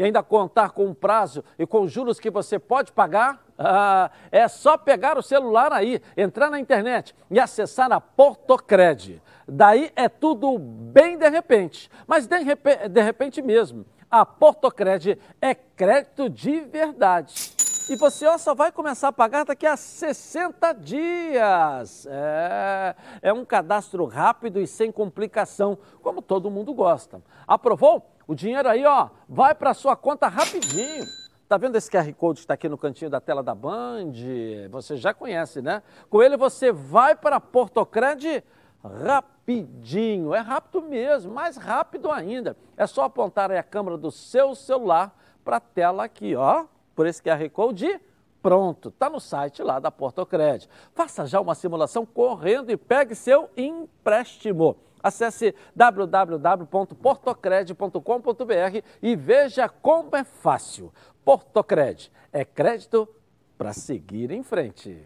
e ainda contar com um prazo e com juros que você pode pagar? Ah, é só pegar o celular aí, entrar na internet e acessar a Portocred. Daí é tudo bem de repente, mas de, repente, de repente mesmo. A Portocred é crédito de verdade. E você ó, só vai começar a pagar daqui a 60 dias. É, é um cadastro rápido e sem complicação, como todo mundo gosta. Aprovou? O dinheiro aí, ó, vai para sua conta rapidinho. Tá vendo esse QR Code que está aqui no cantinho da tela da Band? Você já conhece, né? Com ele você vai para Portocred rapidinho. É rápido mesmo, mais rápido ainda. É só apontar a câmera do seu celular para a tela aqui, ó, por esse QR Code pronto, está no site lá da Portocred. Faça já uma simulação correndo e pegue seu empréstimo. Acesse www.portocred.com.br e veja como é fácil. Portocred é crédito para seguir em frente.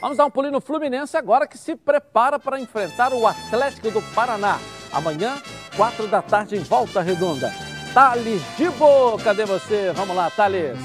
Vamos dar um pulinho no Fluminense agora que se prepara para enfrentar o Atlético do Paraná. Amanhã, quatro da tarde, em Volta Redonda. Thales Dibo, cadê você? Vamos lá, Thales.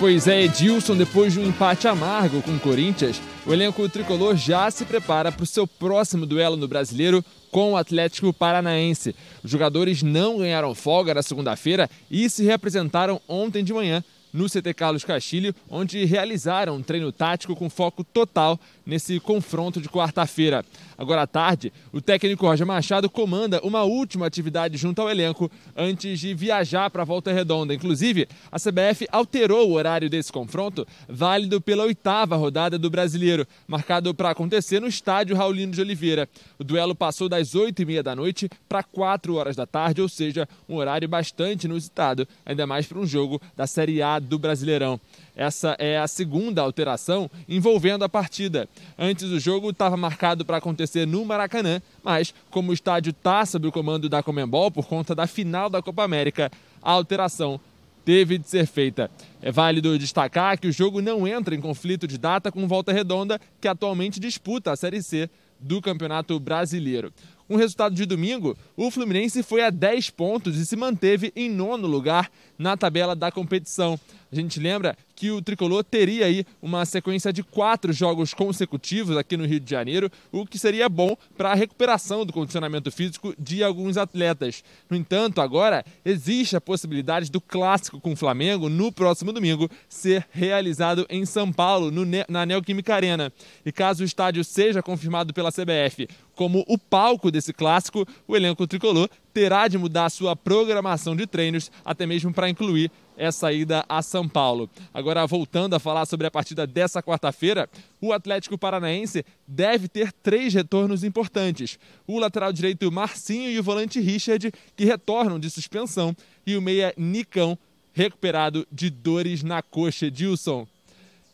Pois é, Edilson, depois de um empate amargo com o Corinthians, o elenco tricolor já se prepara para o seu próximo duelo no Brasileiro com o Atlético Paranaense. Os jogadores não ganharam folga na segunda-feira e se representaram ontem de manhã no CT Carlos Castilho, onde realizaram um treino tático com foco total nesse confronto de quarta-feira. Agora à tarde, o técnico Roger Machado comanda uma última atividade junto ao elenco antes de viajar para a Volta Redonda. Inclusive, a CBF alterou o horário desse confronto, válido pela oitava rodada do Brasileiro, marcado para acontecer no estádio Raulino de Oliveira. O duelo passou das oito e meia da noite para quatro horas da tarde, ou seja, um horário bastante inusitado, ainda mais para um jogo da Série A do Brasileirão. Essa é a segunda alteração envolvendo a partida. Antes o jogo estava marcado para acontecer no Maracanã, mas como o estádio está sob o comando da Comembol por conta da final da Copa América, a alteração teve de ser feita. É válido destacar que o jogo não entra em conflito de data com Volta Redonda, que atualmente disputa a Série C do Campeonato Brasileiro. O resultado de domingo, o Fluminense foi a 10 pontos e se manteve em nono lugar na tabela da competição. A gente lembra que o tricolor teria aí uma sequência de quatro jogos consecutivos aqui no Rio de Janeiro, o que seria bom para a recuperação do condicionamento físico de alguns atletas. No entanto, agora existe a possibilidade do clássico com o Flamengo no próximo domingo ser realizado em São Paulo, no, na Neoquímica Arena. E caso o estádio seja confirmado pela CBF como o palco desse clássico, o elenco tricolor terá de mudar sua programação de treinos, até mesmo para incluir essa ida a São Paulo. Agora, voltando a falar sobre a partida dessa quarta-feira, o Atlético Paranaense deve ter três retornos importantes: o lateral direito Marcinho e o volante Richard, que retornam de suspensão, e o meia Nicão, recuperado de dores na coxa. Dilson,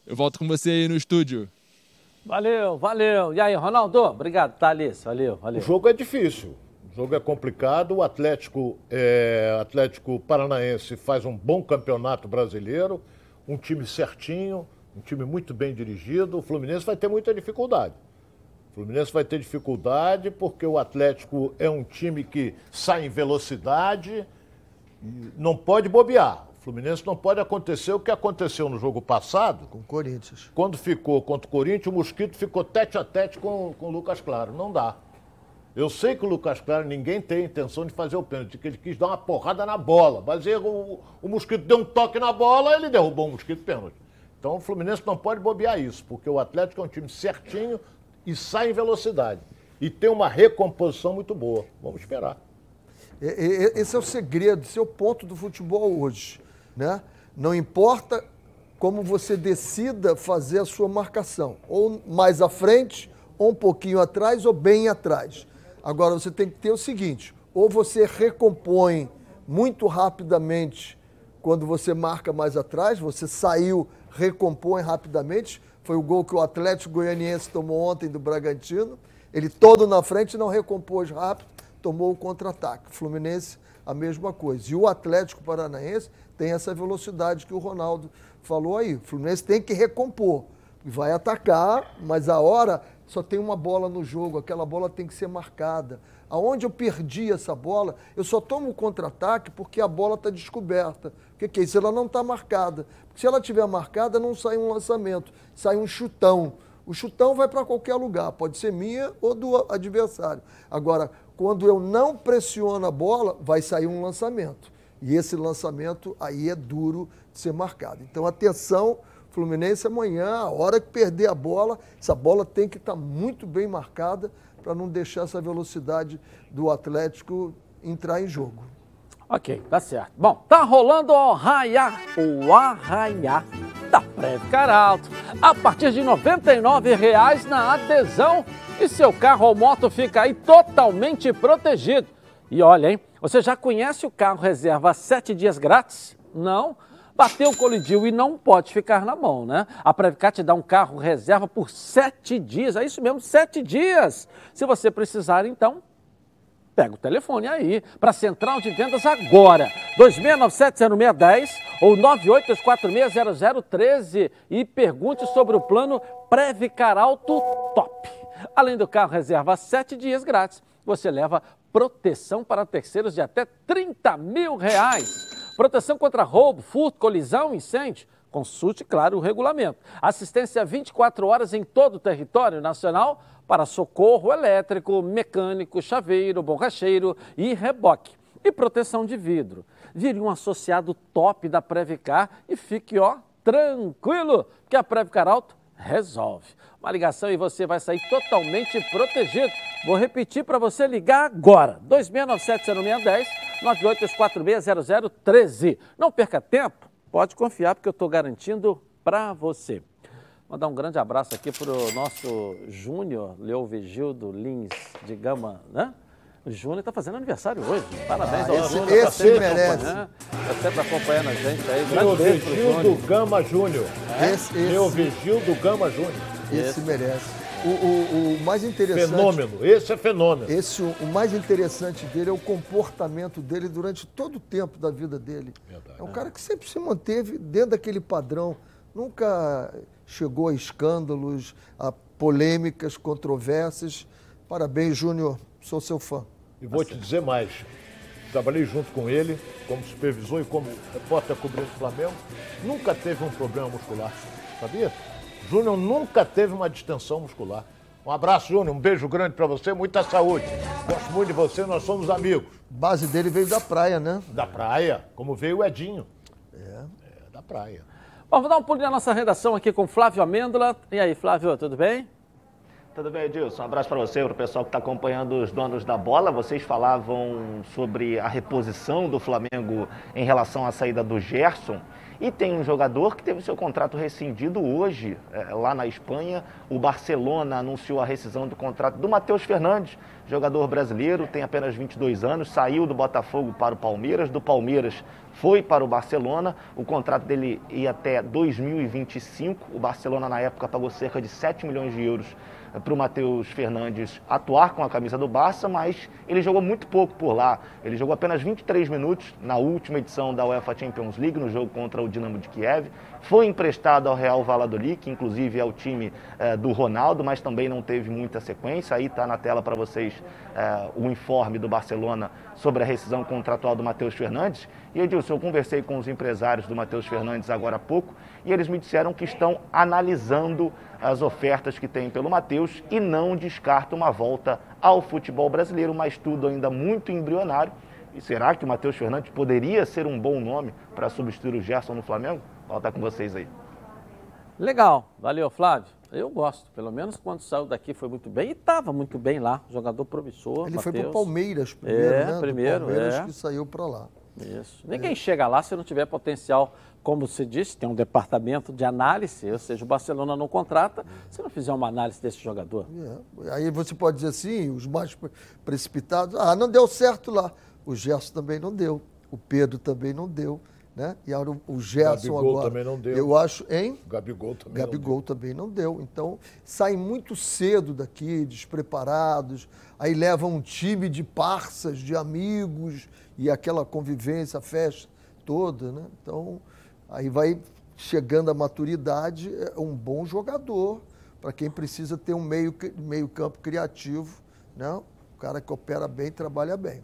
eu volto com você aí no estúdio. Valeu, valeu. E aí, Ronaldo? Obrigado, Thales. Valeu, valeu. O jogo é difícil. O jogo é complicado. O Atlético, é, Atlético Paranaense faz um bom campeonato brasileiro, um time certinho, um time muito bem dirigido. O Fluminense vai ter muita dificuldade. O Fluminense vai ter dificuldade porque o Atlético é um time que sai em velocidade, não pode bobear. Fluminense não pode acontecer o que aconteceu no jogo passado. Com o Corinthians. Quando ficou contra o Corinthians, o Mosquito ficou tete a tete com, com o Lucas Claro. Não dá. Eu sei que o Lucas Claro, ninguém tem intenção de fazer o pênalti, que ele quis dar uma porrada na bola. Mas o, o Mosquito deu um toque na bola, ele derrubou o Mosquito pênalti. Então o Fluminense não pode bobear isso, porque o Atlético é um time certinho e sai em velocidade. E tem uma recomposição muito boa. Vamos esperar. Esse é o segredo, esse é o ponto do futebol hoje. Né? Não importa como você decida fazer a sua marcação, ou mais à frente, ou um pouquinho atrás, ou bem atrás. Agora você tem que ter o seguinte: ou você recompõe muito rapidamente quando você marca mais atrás, você saiu, recompõe rapidamente. Foi o gol que o Atlético Goianiense tomou ontem do Bragantino. Ele todo na frente não recompôs rápido, tomou o contra-ataque. Fluminense, a mesma coisa. E o Atlético Paranaense tem essa velocidade que o Ronaldo falou aí. O Fluminense tem que recompor. Vai atacar, mas a hora só tem uma bola no jogo, aquela bola tem que ser marcada. Aonde eu perdi essa bola, eu só tomo o contra-ataque porque a bola está descoberta. O que, que é isso? Ela não está marcada. Porque se ela tiver marcada, não sai um lançamento, sai um chutão. O chutão vai para qualquer lugar, pode ser minha ou do adversário. Agora, quando eu não pressiono a bola, vai sair um lançamento. E esse lançamento aí é duro de ser marcado. Então, atenção, Fluminense amanhã, a hora que perder a bola, essa bola tem que estar tá muito bem marcada para não deixar essa velocidade do Atlético entrar em jogo. Ok, tá certo. Bom, tá rolando o arraiá, o arraiá da Prévio Caralto. A partir de R$ 99,00 na adesão e seu carro ou moto fica aí totalmente protegido. E olha, hein? Você já conhece o carro reserva sete dias grátis? Não? Bateu, colidiu e não pode ficar na mão, né? A Previcar te dá um carro reserva por sete dias, é isso mesmo, sete dias. Se você precisar, então, pega o telefone aí para a Central de Vendas agora, 2697-0610 ou 982460013 e pergunte sobre o plano Previcar Alto Top. Além do carro reserva sete dias grátis, você leva proteção para terceiros de até 30 mil reais. Proteção contra roubo, furto, colisão, incêndio. Consulte, claro, o regulamento. Assistência 24 horas em todo o território nacional para socorro elétrico, mecânico, chaveiro, borracheiro e reboque. E proteção de vidro. vire um associado top da Previcar e fique, ó, tranquilo, que a Previcar Alto resolve. Uma ligação e você vai sair totalmente protegido. Vou repetir para você ligar agora. 2697-0610, 982460013. Não perca tempo, pode confiar porque eu estou garantindo para você. Mandar um grande abraço aqui para o nosso Júnior Leovigildo Lins de Gama, né? O Júnior está fazendo aniversário hoje. Parabéns Ah, ao esse- Júnior. esse tá sempre merece. acompanhando, Tá sempre acompanhando a gente aí. Pro Leovigildo Júnior. Gama Júnior. Esse, esse, Leovigildo Gama Júnior. esse merece. O, o- o mais interessante. Fenômeno. Esse é fenômeno. Esse, o, o mais interessante dele é o comportamento dele durante todo o tempo da vida dele. É um cara que sempre se manteve dentro daquele padrão, nunca chegou a escândalos, a polêmicas, controvérsias. Parabéns, Júnior, sou seu fã. E vou te dizer mais. Trabalhei junto com ele, como supervisor e como repórter cobrindo o Flamengo. Nunca teve um problema muscular. Sabia? Júnior nunca teve uma distensão muscular. Um abraço, Júnior. Um beijo grande pra você. Muita saúde. Gosto muito de você. Nós somos amigos. Base dele veio da praia, né? Da praia, como veio o Edinho. É. É, da praia. Bom, vou dar um pulo na nossa redação aqui com Flávio Amêndola. E aí, Flávio, tudo bem? Tudo bem, Edilson? Um abraço para você, para o pessoal que está acompanhando os donos da bola. Vocês falavam sobre a reposição do Flamengo em relação à saída do Gerson. E tem um jogador que teve seu contrato rescindido hoje, eh, lá na Espanha. O Barcelona anunciou a rescisão do contrato do Matheus Fernandes, jogador brasileiro, tem apenas 22 anos, saiu do Botafogo para o Palmeiras, do Palmeiras foi para o Barcelona. O contrato dele ia até 2025. O Barcelona, na época, pagou cerca de 7 milhões de euros para o Matheus Fernandes atuar com a camisa do Barça, mas ele jogou muito pouco por lá. Ele jogou apenas 23 minutos na última edição da UEFA Champions League, no jogo contra o Dinamo de Kiev. Foi emprestado ao Real Valladolid, que inclusive é o time eh, do Ronaldo, mas também não teve muita sequência. Aí está na tela para vocês eh, o informe do Barcelona sobre a rescisão contratual do Matheus Fernandes. E Edilson, eu conversei com os empresários do Matheus Fernandes agora há pouco e eles me disseram que estão analisando as ofertas que tem pelo Matheus e não descartam uma volta ao futebol brasileiro, mas tudo ainda muito embrionário. E será que o Matheus Fernandes poderia ser um bom nome para substituir o Gerson no Flamengo? Volta com vocês aí. Legal, valeu, Flávio. Eu gosto, pelo menos quando saiu daqui foi muito bem e estava muito bem lá, jogador promissor. Ele foi para o Mateus. Palmeiras primeiro, É, né? Do primeiro, Palmeiras é. que saiu para lá. Isso. Ninguém chega lá se não tiver potencial, como você disse, tem um departamento de análise, ou seja, o Barcelona não contrata se não fizer uma análise desse jogador. É. Aí você pode dizer assim, os mais pre- precipitados, ah, não deu certo lá. O Gerson também não deu, o Pedro também não deu, né? E agora o- Gerson Gabigol agora. também não deu. Eu acho, hein? O Gabigol também. não Gabigol também não deu. Então, saem muito cedo daqui, despreparados, aí levam um time de parças, de amigos, e aquela convivência, festa toda, né? Então, aí vai chegando à maturidade, é um bom jogador, para quem precisa ter um meio, meio campo criativo, né? O cara que opera bem, trabalha bem.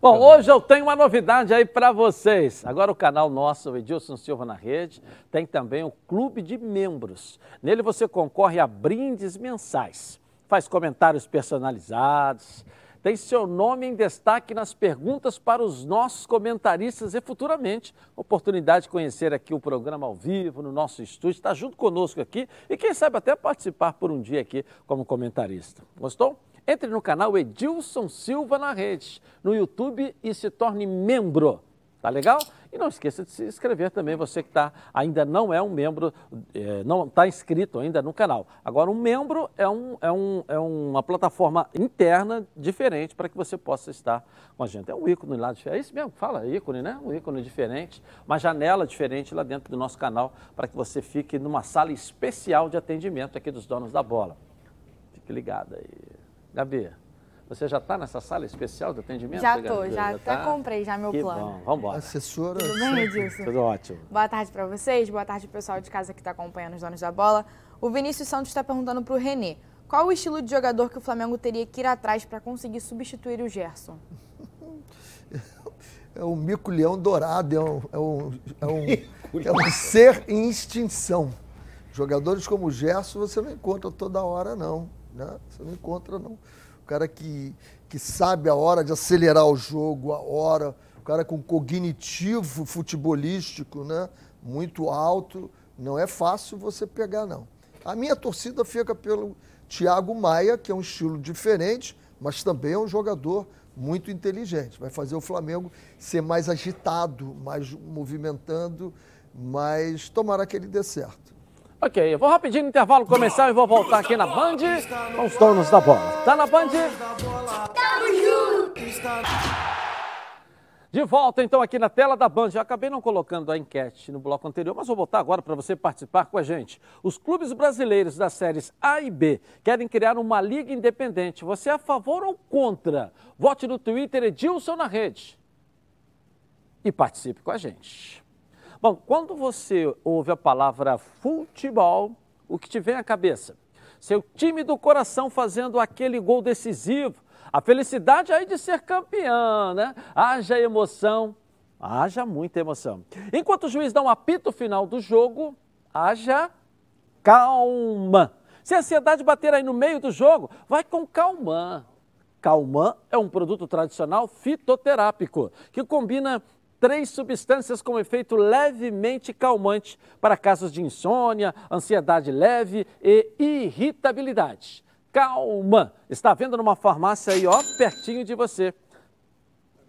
Bom, hoje eu tenho uma novidade aí para vocês. Agora o canal nosso, o Edilson Silva na Rede, tem também o Clube de Membros. Nele você concorre a brindes mensais, faz comentários personalizados, tem seu nome em destaque nas perguntas para os nossos comentaristas e futuramente oportunidade de conhecer aqui o programa ao vivo no nosso estúdio, está junto conosco aqui e quem sabe até participar por um dia aqui como comentarista. Gostou? Entre no canal Edilson Silva na Rede, no YouTube e se torne membro. Tá legal? E não esqueça de se inscrever também, você que tá, ainda não é um membro, eh, não está inscrito ainda no canal. Agora, um membro é, um, é, um, é uma plataforma interna diferente para que você possa estar com a gente. É um ícone lá. É isso mesmo? Fala, ícone, né? Um ícone diferente, uma janela diferente lá dentro do nosso canal para que você fique numa sala especial de atendimento aqui dos donos da bola. Fique ligado aí. Gabi, você já está nessa sala especial de atendimento? Já tô, já até tá? comprei já meu que plano. Bom, vamos embora. Assessora. Tudo bem, Edilson? Tudo ótimo. Boa tarde para vocês, boa tarde pessoal de casa que está acompanhando os donos da bola. O Vinícius Santos está perguntando para o Renê, qual o estilo de jogador que o Flamengo teria que ir atrás para conseguir substituir o Gerson? É um mico-leão dourado, é um, é, um, é, um, é um ser em extinção. Jogadores como o Gerson você não encontra toda hora, não. Né? Você não encontra, não. Cara que, que sabe a hora de acelerar o jogo, a hora, o cara com cognitivo futebolístico, né? Muito alto. Não é fácil você pegar, não. A minha torcida fica pelo Thiago Maia, que é um estilo diferente, mas também é um jogador muito inteligente. Vai fazer o Flamengo ser mais agitado, mais movimentando, mas tomara que ele dê certo. Ok, eu vou rapidinho no intervalo começar e vou voltar aqui na Band com os donos da bola. Tá na Band? De volta então aqui na tela da Band. Já acabei não colocando a enquete no bloco anterior, mas vou botar agora para você participar com a gente. Os clubes brasileiros das séries A e B querem criar uma liga independente. Você é a favor ou contra? Vote no Twitter Edilson na rede. E participe com a gente. Bom, quando você ouve a palavra futebol, o que te vem à cabeça? Seu time do coração fazendo aquele gol decisivo, a felicidade aí de ser campeão, né? Haja emoção, haja muita emoção. Enquanto o juiz dá um apito final do jogo, haja calma. Se a ansiedade bater aí no meio do jogo, vai com calma. Calmã é um produto tradicional fitoterápico que combina três substâncias com efeito levemente calmante para casos de insônia, ansiedade leve e irritabilidade. Calma! Está vendo numa farmácia aí, ó, pertinho de você.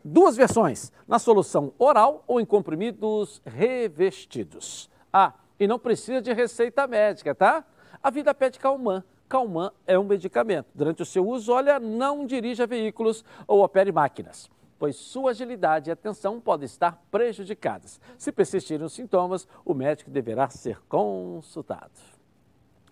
Duas versões, na solução oral ou em comprimidos revestidos. Ah, e não precisa de receita médica, tá? A vida pede Calman. Calman é um medicamento. Durante o seu uso, olha, não dirija veículos ou opere máquinas pois sua agilidade e atenção podem estar prejudicadas. Se persistirem os sintomas, o médico deverá ser consultado.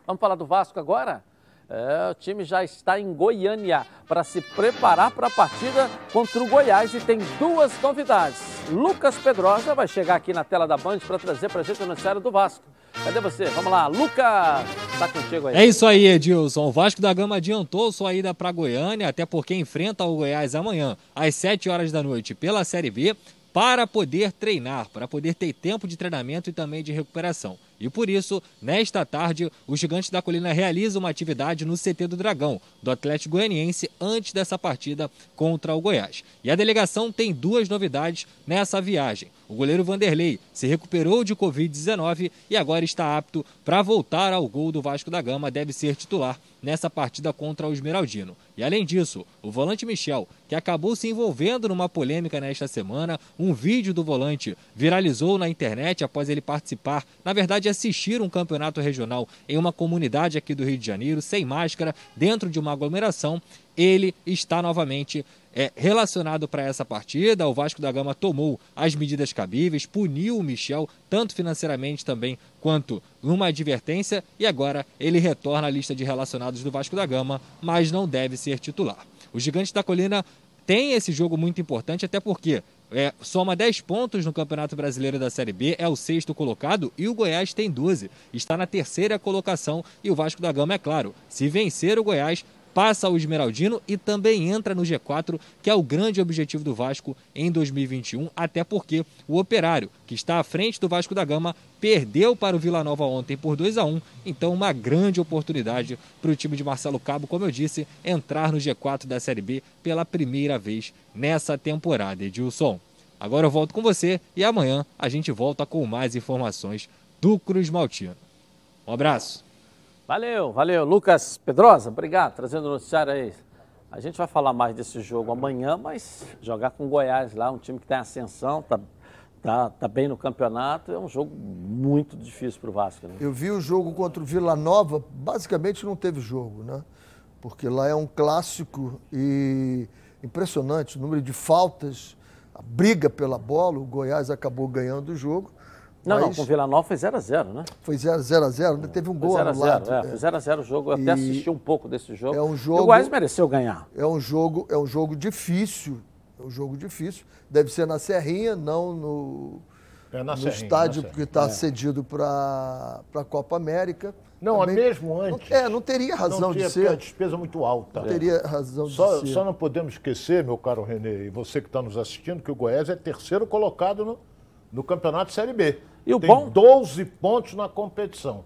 Vamos falar do Vasco agora? É, o time já está em Goiânia para se preparar para a partida contra o Goiás e tem duas novidades. Lucas Pedrosa vai chegar aqui na tela da Band para trazer para a gente o noticiário do Vasco. Cadê você? Vamos lá, Lucas! Tá contigo aí. É isso aí, Edilson. O Vasco da Gama adiantou sua ida para Goiânia, até porque enfrenta o Goiás amanhã, às 7 horas da noite, pela Série B, para poder treinar, para poder ter tempo de treinamento e também de recuperação. E por isso, nesta tarde, o Gigante da Colina realiza uma atividade no CT do Dragão, do Atlético Goianiense, antes dessa partida contra o Goiás. E a delegação tem duas novidades nessa viagem. O goleiro Vanderlei se recuperou de Covid-19 e agora está apto para voltar ao gol do Vasco da Gama, deve ser titular nessa partida contra o Esmeraldino. E além disso, o volante Michel, que acabou se envolvendo numa polêmica nesta semana, um vídeo do volante viralizou na internet após ele participar, na verdade assistir um campeonato regional em uma comunidade aqui do Rio de Janeiro, sem máscara, dentro de uma aglomeração, ele está novamente é, relacionado para essa partida. O Vasco da Gama tomou as medidas cabíveis, puniu o Michel, tanto financeiramente também quanto numa advertência, e agora ele retorna à lista de relacionados do Vasco da Gama, mas não deve ser titular. O Gigante da Colina tem esse jogo muito importante, até porque é, soma 10 pontos no Campeonato Brasileiro da Série B, é o sexto colocado e o Goiás tem 12. Está na terceira colocação e o Vasco da Gama, é claro, se vencer o Goiás, passa o Esmeraldino e também entra no G4, que é o grande objetivo do Vasco em 2021, até porque o Operário, que está à frente do Vasco da Gama, perdeu para o Vila Nova ontem por 2 a 1 então uma grande oportunidade para o time de Marcelo Cabo, como eu disse, entrar no G4 da Série B pela primeira vez nessa temporada, Edilson. Agora eu volto com você e amanhã a gente volta com mais informações do Cruz Maltino. Um abraço. Valeu, valeu. Lucas Pedrosa, obrigado, trazendo o noticiário aí. A gente vai falar mais desse jogo amanhã, mas jogar com o Goiás lá, um time que tem ascensão, tá, tá, tá bem no campeonato, é um jogo muito difícil para o Vasco. Né? Eu vi o jogo contra o Vila Nova, basicamente não teve jogo, né? Porque lá é um clássico e impressionante o número de faltas, a briga pela bola, o Goiás acabou ganhando o jogo. Não, não, com o Vila Nova foi 0x0, né? Foi 0x0, né? teve um gol 0 anulado. É, foi 0x0 o jogo, eu e até assisti um pouco desse jogo. É um jogo. E o Goiás mereceu ganhar. É um jogo, é um jogo difícil, é um jogo difícil. Deve ser na Serrinha, não no, é no Serrinha, estádio que está é. cedido para a Copa América. Não, Também, mesmo antes. Não, é, não teria razão não tinha, de ser. a despesa é muito alta. Não teria razão só, de ser. Só não podemos esquecer, meu caro Renê, e você que está nos assistindo, que o Goiás é terceiro colocado no, no Campeonato Série B. E o tem bom? 12 pontos na competição.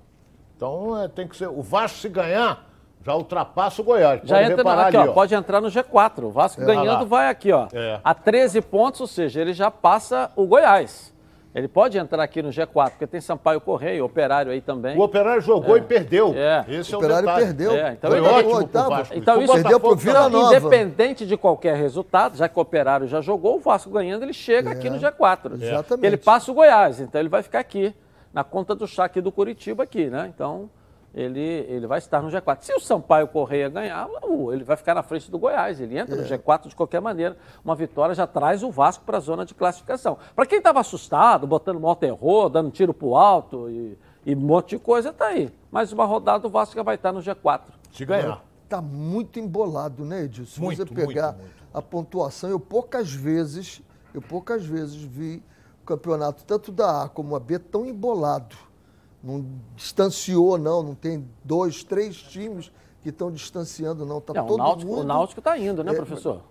Então é, tem que ser. O Vasco, se ganhar, já ultrapassa o Goiás. Já Pode entra aqui, ali, ó, pode entrar no G4. O Vasco É. ganhando lá. vai aqui, ó. É. A 13 pontos, ou seja, ele já passa o Goiás. Ele pode entrar aqui no G4, porque tem Sampaio Correia, Operário aí também. O Operário jogou e perdeu. É. Esse O é o Operário detalhe. perdeu. É, então Foi ele- ótimo pro oitavo. Vasco. Então Pro isso perdeu pro Botafogo Vila. Nova. Independente de qualquer resultado, já que o Operário já jogou, o Vasco ganhando, ele chega aqui no G4. É. Exatamente. Ele passa o Goiás, então ele vai ficar aqui, na conta do chá aqui do Curitiba aqui, né? Então ele, ele vai estar no G4. Se o Sampaio Correia ganhar, o- ele vai ficar na frente do Goiás, ele entra no G4 de qualquer maneira. Uma vitória já traz o Vasco para a zona de classificação. Para quem estava assustado, botando mó terror, dando tiro pro alto e, e um monte de coisa, tá aí. Mais uma rodada, o Vasco já vai estar no G4. Se ganhar. Tá muito embolado, né, Edilson? Se Muito, você pegar muito, muito. a pontuação, eu poucas vezes, eu poucas vezes vi o campeonato, tanto da A como a B, tão embolado. Não distanciou, não. Não tem dois, três times que estão distanciando, não. Tá Não, todo o Náutico, mundo. o Náutico está indo, né, É, professor?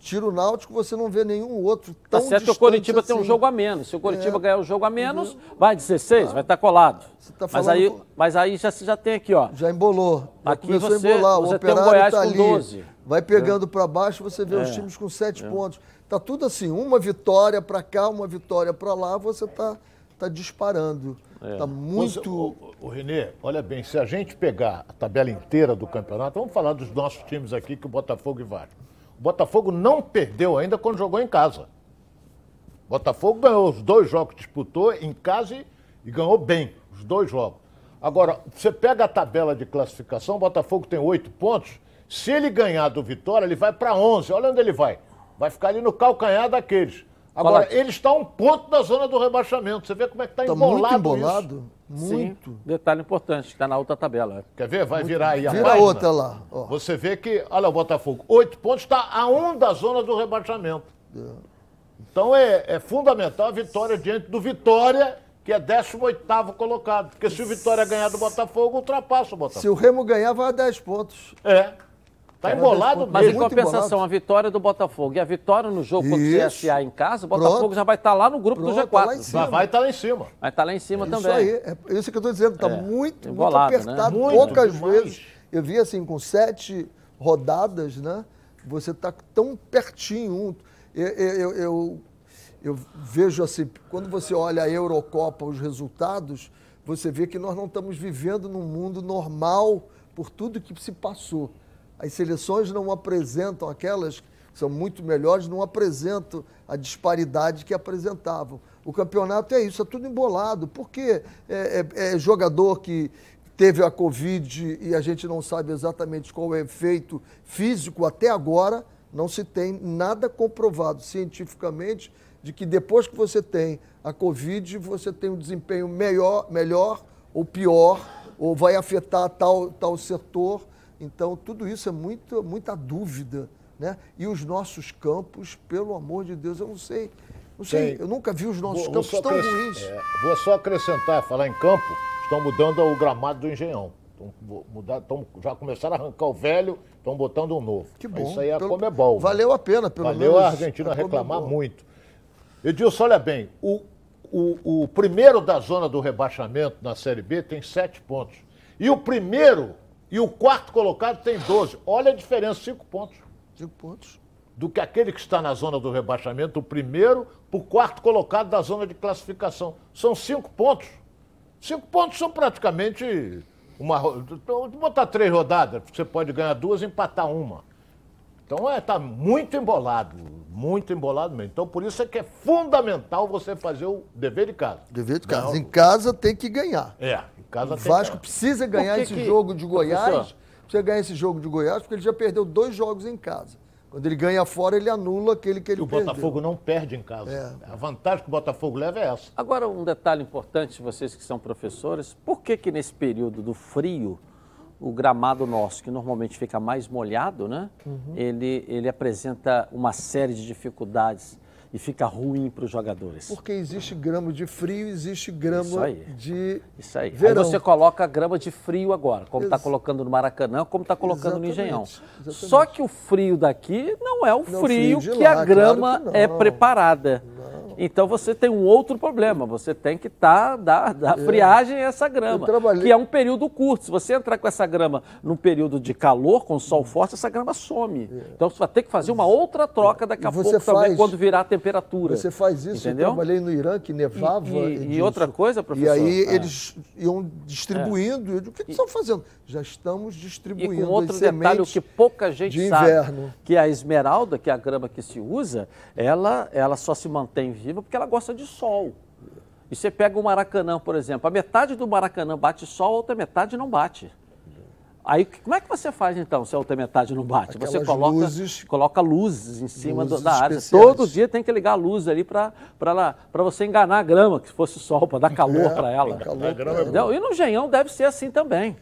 Tira o Náutico, você não vê nenhum outro Tá tão certo que o Coritiba tem um assim. jogo a menos. Se o Coritiba É. ganhar o jogo a menos, vai 16, vai estar colado. Você tá mas, aí, com- mas aí já, você já tem aqui, ó. Já embolou. Já Aqui começou você- a embolar. O você tem o Operário Goiás tá com ali. 12. Vai pegando para baixo, você vê os É. times com sete pontos. Tá tudo assim, uma vitória para cá, uma vitória para lá, você tá, tá disparando. É. Tá muito... O, o, o Renê, olha bem, se a gente pegar a tabela inteira do campeonato, vamos falar dos nossos times aqui, que o Botafogo e Vasco. O Botafogo não perdeu ainda quando jogou em casa. O Botafogo ganhou os dois jogos que disputou em casa e, e ganhou bem, os dois jogos. Agora, você pega a tabela de classificação, o Botafogo tem oito pontos. Se ele ganhar do Vitória, ele vai para 11. Olha onde ele vai. Vai ficar ali no calcanhar daqueles. Agora, Fala. ele está a um ponto da zona do rebaixamento. Você vê como é que está Tá embolado muito isso. embolado. Sim, Muito. detalhe importante, está na outra tabela. Quer ver? Vai virar aí a Vira página. outra lá. Ó. Você vê que, olha o Botafogo, oito pontos, está a um da zona do rebaixamento. Então é, é fundamental a vitória diante do Vitória, que é 18º colocado. Porque se o Vitória ganhar do Botafogo, ultrapassa o Botafogo. Se o Remo ganhar, vai a 10 pontos. É. Tá embolado Mas em mesmo. muito compensação, a vitória do Botafogo e a vitória no jogo contra o. CSA em casa, o Botafogo Pronto. já vai estar lá no grupo Pronto, do tá lá G4. em cima. Vai estar lá em cima. Vai estar lá em cima É também. Isso aí, é isso que eu estou dizendo, está É, muito, muito embolado, né? apertado. Muito Poucas demais. vezes. Eu vi assim, com sete rodadas, né? Você está tão pertinho. Eu, eu, eu, eu vejo assim, quando você olha a Eurocopa, os resultados, você vê que nós não estamos vivendo num mundo normal por tudo que se passou. As seleções não apresentam aquelas que são muito melhores, não apresentam a disparidade que apresentavam. O campeonato é isso, é tudo embolado. Porque é, é- é jogador que teve a Covid e a gente não sabe exatamente qual é o efeito físico até agora, não se tem nada comprovado cientificamente de que depois que você tem a Covid, você tem um desempenho melhor, melhor ou pior, ou vai afetar tal, tal setor. Então, tudo isso é muito, muita dúvida. Né? E os nossos campos, pelo amor de Deus, eu não sei. Não sei, Tem. eu nunca vi os nossos Vou- vou campos só tão acres- ruins. é, vou só acrescentar, falar em campo, estão mudando o gramado do Engenhão. Estão, mudar, estão, já começaram a arrancar o velho, estão botando um novo. Que bom. Isso aí é Pelo- Comebol. né? Valeu a pena, pelo Valeu menos. a Argentina a reclamar Comebol. muito. Edilson, olha bem, o, o, o primeiro da zona do rebaixamento na Série B tem sete pontos. E o primeiro e o quarto colocado tem 12. Olha a diferença, cinco pontos. Cinco pontos. Do que aquele que está na zona do rebaixamento, o primeiro, para o quarto colocado da zona de classificação. São cinco pontos. Cinco pontos são praticamente uma. Vou botar três rodadas, porque você pode ganhar duas e empatar uma. Então é, tá muito embolado, muito embolado mesmo. Então por isso é que é fundamental você fazer o dever de casa. Dever de casa. Não, Em casa tem que ganhar. É, em casa O tem Vasco que... precisa ganhar que esse que- jogo de Goiás. Professor? Precisa ganhar esse jogo de Goiás, porque ele já perdeu dois jogos em casa. Quando ele ganha fora, ele anula aquele que ele E o perdeu. Botafogo não perde em casa. É. A vantagem que o Botafogo leva é essa. Agora, um detalhe importante, vocês que são professores, por que que nesse período do frio, o gramado nosso, que normalmente fica mais molhado, né? Uhum. Ele, ele apresenta uma série de dificuldades e fica ruim para os jogadores. Porque existe grama de frio, existe grama Isso aí. de Isso aí. verão. Aí você coloca grama de frio agora, como está Ex- colocando no Maracanã, como está colocando no Exatamente, Engenhão. exatamente. Só que o frio daqui não é o Não, frio frio que lá, a claro grama que não. é preparada. Então você tem um outro problema. Você tem que tá, dar, dar friagem a essa grama, trabalhei- que é um período curto. Se você entrar com essa grama num período de calor, com sol forte, essa grama some. Então você vai ter que fazer uma outra troca daqui a E pouco também, faz- quando virar a temperatura. Você faz isso, Entendeu? eu trabalhei no Irã, que nevava. E- e- e outra coisa, E professor? aí É. eles iam distribuindo. Eu digo, o que, que estão fazendo? Já estamos E distribuindo com outro detalhe, o que pouca gente sabe, que a esmeralda, que é a grama que se usa, ela, ela só se mantém viva porque ela gosta de sol. E você pega o Maracanã, por exemplo, a metade do Maracanã bate sol, a outra metade não bate. Aí, como é que você faz então, se a outra metade não bate? você Aquelas coloca luzes- coloca luzes em cima do- luzes da área. especiais. Todo dia tem que ligar a luz ali para você enganar a grama, que fosse sol, para dar calor É, para ela. calor A grama é? E no Genhão deve ser assim também.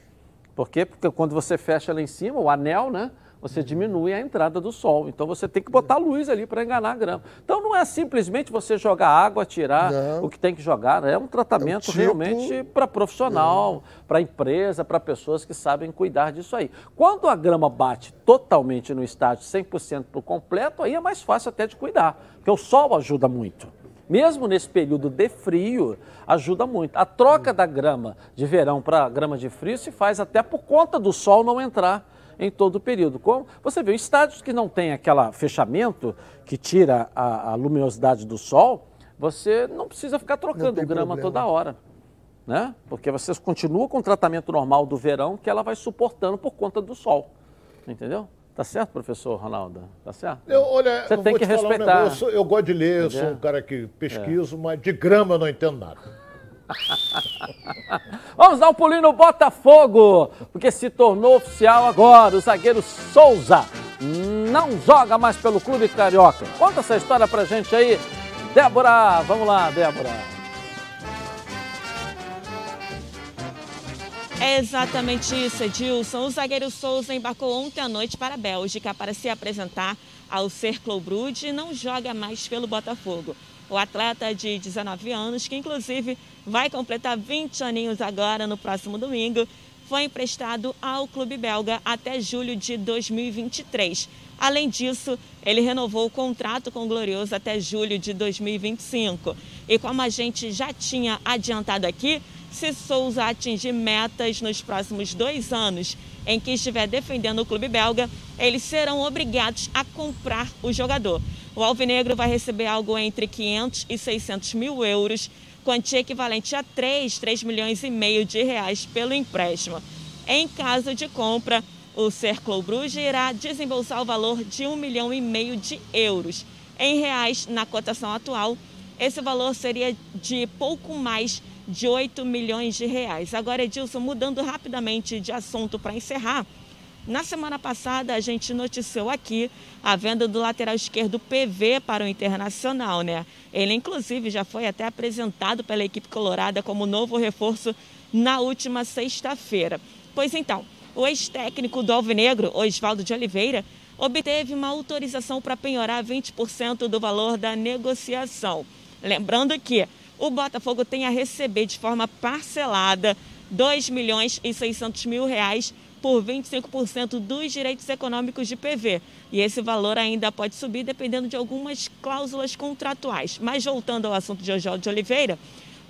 Por quê? Porque quando você fecha lá em cima, o anel, né? Você diminui a entrada do sol. Então você tem que botar luz ali para enganar a grama. Então não é simplesmente você jogar água, tirar Não. o que tem que jogar. É um tratamento tipo- realmente para profissional, para empresa, para pessoas que sabem cuidar disso aí. Quando a grama bate totalmente no estágio 100% por completo, aí é mais fácil até de cuidar. Porque o sol ajuda muito. Mesmo nesse período de frio, ajuda muito. A troca da grama de verão para grama de frio se faz até por conta do sol não entrar em todo o período. Como você vê, estádios que não tem aquele fechamento que tira a, a luminosidade do sol, você não precisa ficar trocando grama problema. toda hora. Né? Porque você continua com o tratamento normal do verão que ela vai suportando por conta do sol. Entendeu? Tá certo, professor Ronaldo? Tá certo? Eu, olha, Você eu tem que falar um respeitar. negócio, eu gosto de ler, eu sou um cara que pesquiso, mas de grama eu não entendo nada. Vamos dar um pulinho no Botafogo, porque se tornou oficial agora. O zagueiro Souza não joga mais pelo clube carioca. Conta essa história pra gente aí, Débora. Vamos lá, Débora. É exatamente isso, Edilson. O zagueiro Souza embarcou ontem à noite para a Bélgica para se apresentar ao Cercle Brugge e não joga mais pelo Botafogo. O atleta de 19 anos, que inclusive vai completar 20 aninhos agora no próximo domingo, foi emprestado ao clube belga até julho de 2023. Além disso, ele renovou o contrato com o Glorioso até julho de 2025. E como a gente já tinha adiantado aqui, se Souza atingir metas nos próximos dois anos em que estiver defendendo o clube belga, eles serão obrigados a comprar o jogador. O Alvinegro vai receber algo entre 500 e 600 mil euros, quantia equivalente a 3, 3 milhões e meio de reais pelo empréstimo. Em caso de compra, o Cercle Bruges irá desembolsar o valor de 1 milhão e meio de euros. Em reais, na cotação atual, esse valor seria de pouco mais de 8 milhões de reais. Agora, Edilson, mudando rapidamente de assunto para encerrar, na semana passada a gente noticiou aqui a venda do lateral esquerdo PV para o Internacional, né? Ele inclusive já foi até apresentado pela equipe colorada como novo reforço na última sexta-feira. Pois então, o ex-técnico do Alvinegro, Oswaldo de Oliveira, obteve uma autorização para penhorar 20% do valor da negociação. Lembrando que o Botafogo tem a receber de forma parcelada 2 milhões e 600 mil reais por 25% dos direitos econômicos de PV. E esse valor ainda pode subir dependendo de algumas cláusulas contratuais. Mas voltando ao assunto de Oswaldo de Oliveira,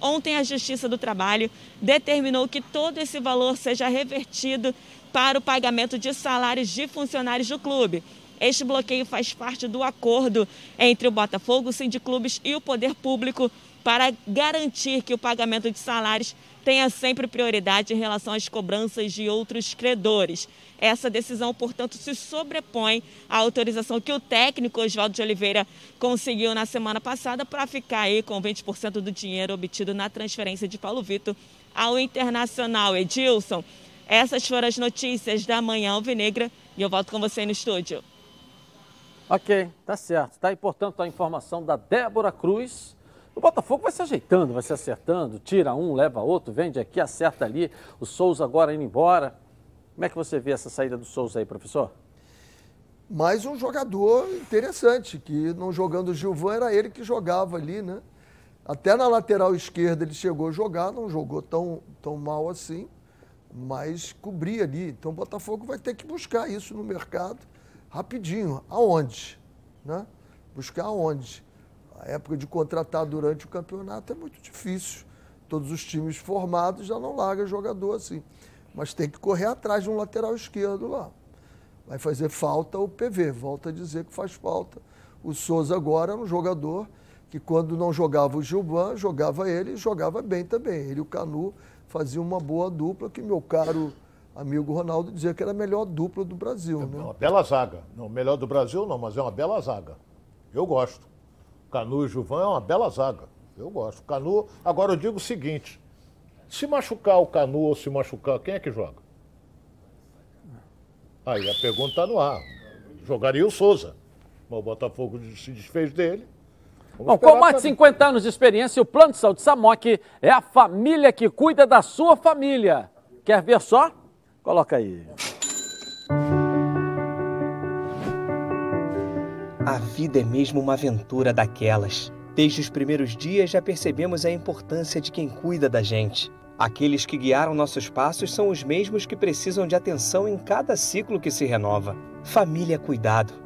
ontem a Justiça do Trabalho determinou que todo esse valor seja revertido para o pagamento de salários de funcionários do clube. Este bloqueio faz parte do acordo entre o Botafogo, o Sindiclubes e o Poder Público para garantir que o pagamento de salários tenha sempre prioridade em relação às cobranças de outros credores. Essa decisão, portanto, se sobrepõe à autorização que o técnico Oswaldo de Oliveira conseguiu na semana passada para ficar aí com 20% do dinheiro obtido na transferência de Paulo Vitor ao Internacional. Edilson, essas foram as notícias da manhã alvinegra e eu volto com você no estúdio. Ok, tá certo. Está aí, portanto, a informação da Débora Cruz. O Botafogo vai se ajeitando, vai se acertando, tira um, leva outro, vende aqui, acerta ali. O Souza agora indo embora. Como é que você vê essa saída do Souza aí, professor? Mais um jogador interessante, que não jogando o Gilvan, era ele que jogava ali, né? Até na lateral esquerda ele chegou a jogar, não jogou tão, tão mal assim, mas cobria ali. Então o Botafogo vai ter que buscar isso no mercado rapidinho. Aonde? Né? Buscar aonde? A época de contratar durante o campeonato é muito difícil. Todos os times formados já não largam jogador assim. Mas tem que correr atrás de um lateral esquerdo lá. Vai fazer falta o PV, volta a dizer que faz falta. O Souza agora é um jogador que quando não jogava o Gilvan, jogava ele e jogava bem também. Ele e o Canu faziam uma boa dupla, que meu caro amigo Ronaldo dizia que era a melhor dupla do Brasil. É né? uma bela zaga. Não, melhor do Brasil não, mas é uma bela zaga. Eu gosto. Canu e Gilvan é uma bela zaga. Eu gosto. Canu, agora eu digo o seguinte: se machucar o Canu ou se machucar, quem é que joga? Aí a pergunta está no ar. Jogaria o Souza. Mas o Botafogo se desfez dele. Bom, com mais de pra- 50 anos de experiência, o Plano de Saúde Samok é a família que cuida da sua família. Quer ver só? Coloca aí. A vida é mesmo uma aventura daquelas. Desde os primeiros dias já percebemos a importância de quem cuida da gente. Aqueles que guiaram nossos passos são os mesmos que precisam de atenção em cada ciclo que se renova. Família cuidado.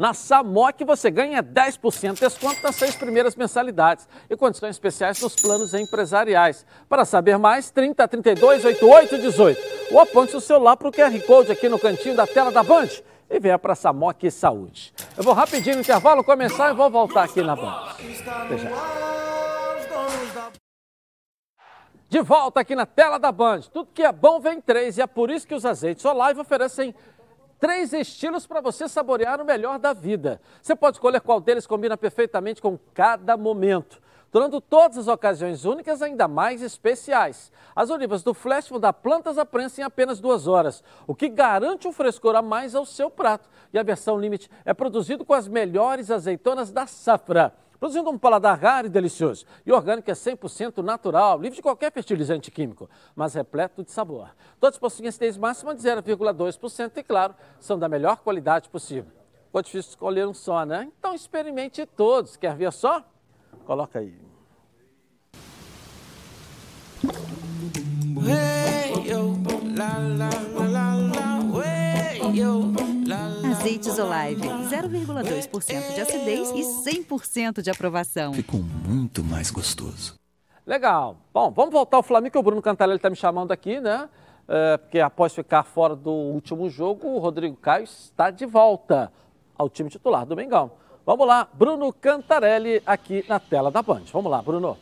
Na Samok você ganha 10% de desconto nas seis primeiras mensalidades e condições especiais nos planos empresariais. Para saber mais, 30 32 88 18. Ou aponte o celular para o QR Code aqui no cantinho da tela da Band e venha para Samok Saúde. Eu vou rapidinho no intervalo começar e vou voltar aqui na Band. De volta aqui na tela da Band. Tudo que é bom vem três e é por isso que os azeites Olive oferecem três estilos para você saborear o melhor da vida. Você pode escolher qual deles combina perfeitamente com cada momento, tornando todas as ocasiões únicas ainda mais especiais. As olivas do Flash vão dar plantas à prensa em apenas duas horas, o que garante um frescor a mais ao seu prato. E a versão Limite é produzido com as melhores azeitonas da safra produzindo um paladar raro e delicioso. E orgânico é 100% natural, livre de qualquer fertilizante químico, mas repleto de sabor. Todos possuem acidez máxima de 0,2% e, claro, são da melhor qualidade possível. Ficou difícil escolher um só, né? Então experimente todos. Quer ver só? Coloca aí. Azeites Olive, 0,2% de acidez e 100% de aprovação. Ficou muito mais gostoso. Legal. Bom, vamos voltar ao Flamengo, que o Bruno Cantarelli está me chamando aqui, né? É, porque após ficar fora do último jogo, o Rodrigo Caio está de volta ao time titular do Mengão. Vamos lá, Bruno Cantarelli aqui na tela da Band. Vamos lá, Bruno.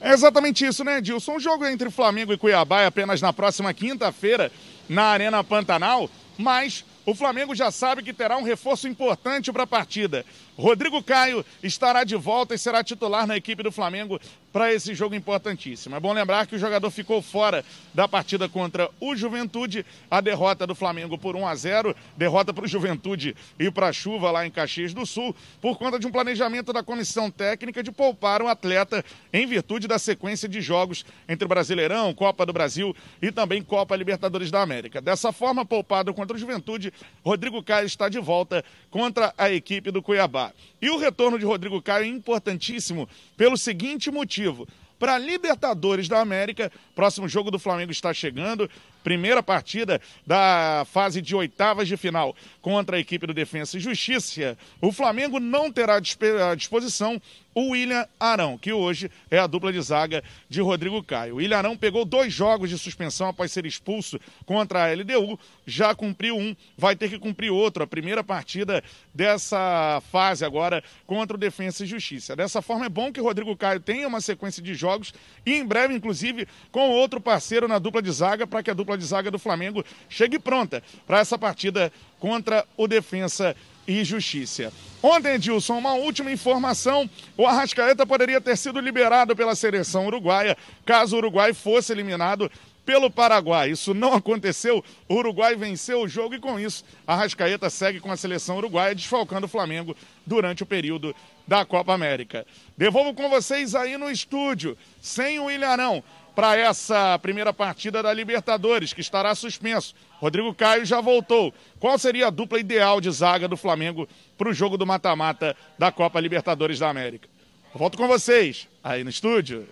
É exatamente isso, né, Edilson? Um jogo entre Flamengo e Cuiabá é apenas na próxima quinta-feira na Arena Pantanal, mas o Flamengo já sabe que terá um reforço importante para a partida. Rodrigo Caio estará de volta e será titular na equipe do Flamengo para esse jogo importantíssimo. É bom lembrar que o jogador ficou fora da partida contra o Juventude, a derrota do Flamengo por 1 a 0, derrota para o Juventude e para a Chuva lá em Caxias do Sul, por conta de um planejamento da comissão técnica de poupar o atleta em virtude da sequência de jogos entre Brasileirão, Copa do Brasil e também Copa Libertadores da América. Dessa forma, poupado contra o Juventude, Rodrigo Caio está de volta contra a equipe do Cuiabá. E o retorno de Rodrigo Caio é importantíssimo pelo seguinte motivo. Para Libertadores da América, próximo jogo do Flamengo está chegando. Primeira partida da fase de oitavas de final contra a equipe do Defensa e Justiça. O Flamengo não terá à disposição o William Arão, que hoje é a dupla de zaga de Rodrigo Caio. O William Arão pegou dois jogos de suspensão após ser expulso contra a LDU, já cumpriu um, vai ter que cumprir outro, a primeira partida dessa fase agora contra o Defensa e Justiça. Dessa forma, é bom que Rodrigo Caio tenha uma sequência de jogos e em breve, inclusive, com outro parceiro na dupla de zaga, para que a dupla de zaga do Flamengo chegue pronta para essa partida contra o Defensa e Justiça. Ontem, Edilson, uma última informação: o Arrascaeta poderia ter sido liberado pela seleção uruguaia caso o Uruguai fosse eliminado pelo Paraguai. Isso não aconteceu. O Uruguai venceu o jogo e, com isso, a segue com a seleção uruguaia, desfalcando o Flamengo durante o período da Copa América. Devolvo com vocês aí no estúdio, sem o Ilharão, para essa primeira partida da Libertadores, que estará suspenso. Rodrigo Caio já voltou. Qual seria a dupla ideal de zaga do Flamengo para o jogo do mata-mata da Copa Libertadores da América? Volto com vocês aí no estúdio.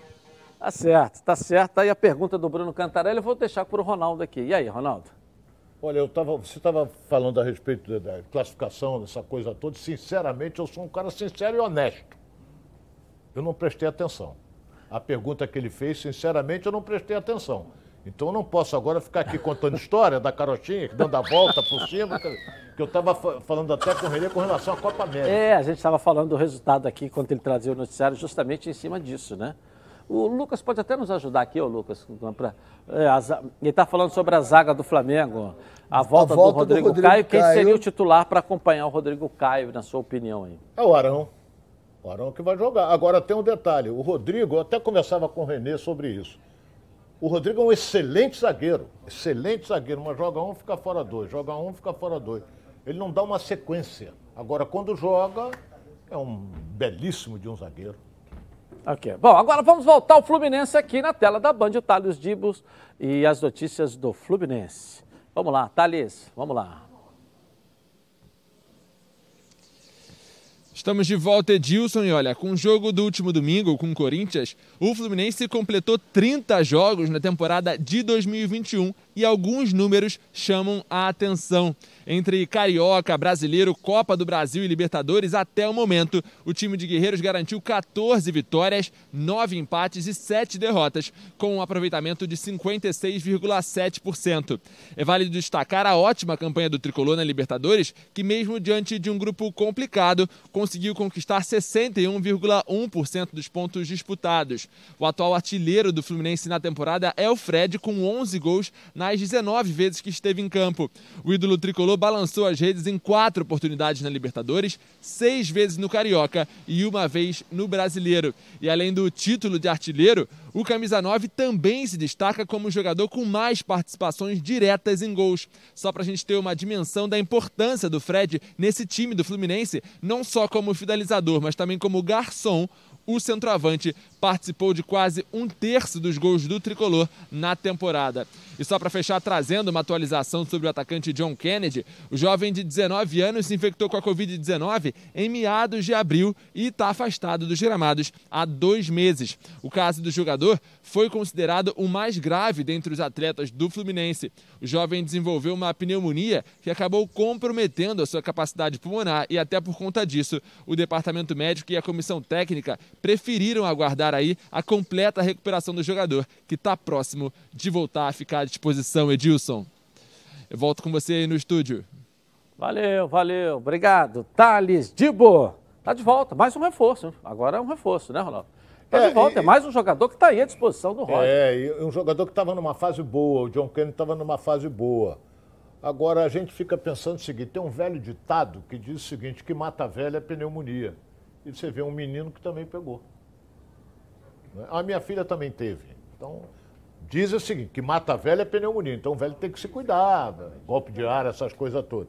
Tá certo, tá certo. Aí a pergunta do Bruno Cantarelli eu vou deixar para o Ronaldo aqui. E aí, Ronaldo? Olha, eu tava, você estava falando a respeito da, da classificação, dessa coisa toda. Sinceramente, eu sou um cara sincero e honesto. Eu não prestei atenção. A pergunta que ele fez, sinceramente, eu não prestei atenção. Então eu não posso agora ficar aqui contando história da carochinha, dando a volta por cima, que eu estava falando até com o Renê com relação à Copa América. É, a gente estava falando do resultado aqui, quando ele trazia o noticiário, justamente em cima disso, né? O Lucas pode até nos ajudar aqui, ô Lucas. Pra, é, a, ele está falando sobre a zaga do Flamengo, a volta, a volta do, Rodrigo do, Rodrigo Caio. Quem seria o titular para acompanhar o Rodrigo Caio, na sua opinião aí? É o Arão. O Arão que vai jogar. Agora tem um detalhe: o Rodrigo, eu até conversava com o Renê sobre isso. O Rodrigo é um excelente zagueiro, excelente zagueiro, mas joga um, fica fora dois, joga um, fica fora dois. Ele não dá uma sequência. Agora, quando joga, é um belíssimo de um zagueiro. Ok. Bom, agora vamos voltar ao Fluminense aqui na tela da Band, o Thales Dibos e as notícias do Fluminense. Vamos lá, Thales, vamos lá. Estamos de volta, Edilson, e olha, com o jogo do último domingo com o Corinthians, o Fluminense completou 30 jogos na temporada de 2021 e alguns números chamam a atenção. Entre Carioca, Brasileiro, Copa do Brasil e Libertadores, até o momento, o time de Guerreiros garantiu 14 vitórias, 9 empates e 7 derrotas, com um aproveitamento de 56,7%. É válido destacar a ótima campanha do tricolor na Libertadores, que, mesmo diante de um grupo complicado, conseguiu conquistar 61,1% dos pontos disputados. O atual artilheiro do Fluminense na temporada é o Fred, com 11 gols nas 19 vezes que esteve em campo. O ídolo tricolor balançou as redes em quatro oportunidades na Libertadores, seis vezes no Carioca e uma vez no Brasileiro. E além do título de artilheiro, o camisa 9 também se destaca como jogador com mais participações diretas em gols. Só para a gente ter uma dimensão da importância do Fred nesse time do Fluminense, não só como finalizador, mas também como garçom, o centroavante participou de quase um terço dos gols do tricolor na temporada. E só para fechar, trazendo uma atualização sobre o atacante John Kennedy, o jovem de 19 anos se infectou com a Covid-19 em meados de abril e está afastado dos gramados há dois meses. O caso do jogador foi considerado o mais grave dentre os atletas do Fluminense. O jovem desenvolveu uma pneumonia que acabou comprometendo a sua capacidade pulmonar e, até por conta disso, o departamento médico e a comissão técnica preferiram aguardar aí a completa recuperação do jogador, que está próximo de voltar a ficar à disposição, Edilson. Eu volto com você aí no estúdio. Valeu, valeu. Obrigado. Thales Dibo. Tá de volta. Mais um reforço. Agora é um reforço, né, Ronaldo? Tá é, de volta. E, é mais um jogador que está aí à disposição do Roger. É, e um jogador que estava numa fase boa. O John Kennedy estava numa fase boa. Agora a gente fica pensando o seguinte: tem um velho ditado que diz o seguinte: que mata velha é pneumonia. E você vê um menino que também pegou. Né? A minha filha também teve. Então, diz o seguinte, que mata velha é pneumonia. Então o velho tem que se cuidar, né? golpe de ar, essas coisas todas.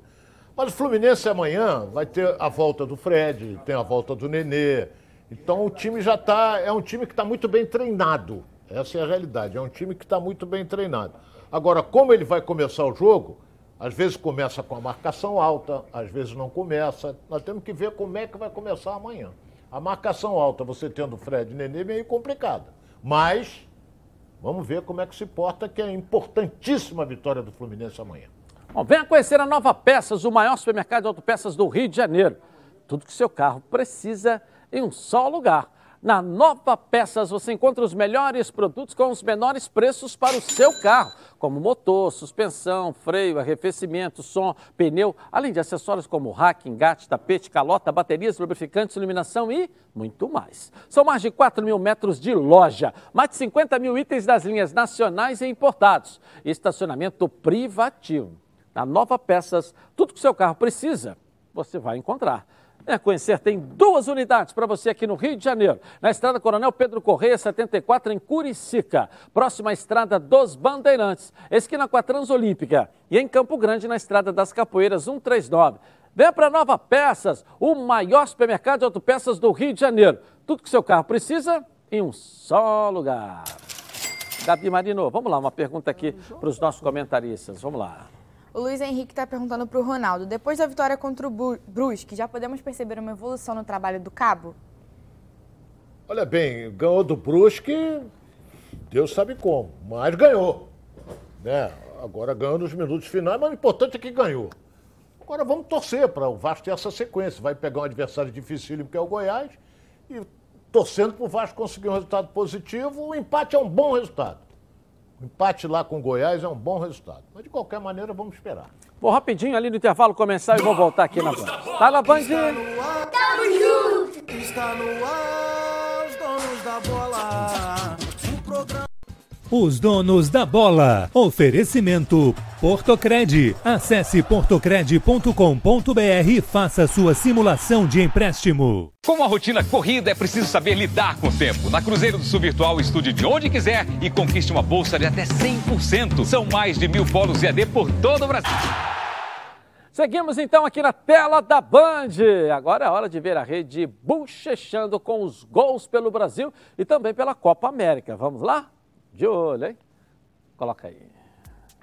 Mas o Fluminense amanhã vai ter a volta do Fred, tem a volta do Nenê. Então o time já está. É um time que está muito bem treinado. Essa é a realidade. É um time que está muito bem treinado. Agora, como ele vai começar o jogo, às vezes começa com a marcação alta, às vezes não começa. Nós temos que ver como é que vai começar amanhã. A marcação alta, você tendo Fred e Nenê, é meio complicada. Mas vamos ver como é que se porta, que é importantíssima a vitória do Fluminense amanhã. Bom, venha conhecer a Nova Peças, o maior supermercado de autopeças do Rio de Janeiro. Tudo que seu carro precisa em um só lugar. Na Nova Peças você encontra os melhores produtos com os menores preços para o seu carro, como motor, suspensão, freio, arrefecimento, som, pneu, além de acessórios como rack, engate, tapete, calota, baterias, lubrificantes, iluminação e muito mais. São mais de 4 mil metros de loja, mais de 50 mil itens das linhas nacionais e importados, estacionamento privativo. Na Nova Peças, tudo que o seu carro precisa você vai encontrar. Venha conhecer, tem duas unidades para você aqui no Rio de Janeiro. Na estrada Coronel Pedro Correia, 74, em Curicica. Próxima à estrada dos Bandeirantes, esquina com a Transolímpica. E em Campo Grande, na estrada das Capoeiras, 139. Venha para Nova Peças, o maior supermercado de autopeças do Rio de Janeiro. Tudo que seu carro precisa em um só lugar. Gabi Marino, vamos lá, uma pergunta aqui para os nossos comentaristas. Vamos lá. O Luiz Henrique está perguntando para o Ronaldo: depois da vitória contra o Brusque, já podemos perceber uma evolução no trabalho do Cabo? Olha bem, ganhou do Brusque, Deus sabe como, mas ganhou. Né? Agora ganhou nos minutos finais, mas o importante é que ganhou. Agora vamos torcer para o Vasco ter essa sequência. Vai pegar um adversário dificílimo que é o Goiás e torcendo para o Vasco conseguir um resultado positivo. O empate é um bom resultado. O empate lá com o Goiás é um bom resultado. Mas de qualquer maneira, vamos esperar. Vou rapidinho ali no intervalo começar e vou voltar aqui na Band. Tá na Band? Tamo junto! Está no ar, os donos da bola. Os donos da bola. Oferecimento Portocred. Acesse portocred.com.br e faça sua simulação de empréstimo. Com a rotina corrida, é preciso saber lidar com o tempo. Na Cruzeiro do Sul Virtual, estude de onde quiser e conquiste uma bolsa de até 100%. São mais de mil polos EAD por todo o Brasil. Seguimos então aqui na tela da Band. Agora é hora de ver a rede bochechando com os gols pelo Brasil e também pela Copa América. Vamos lá? De olho, hein? Coloca aí.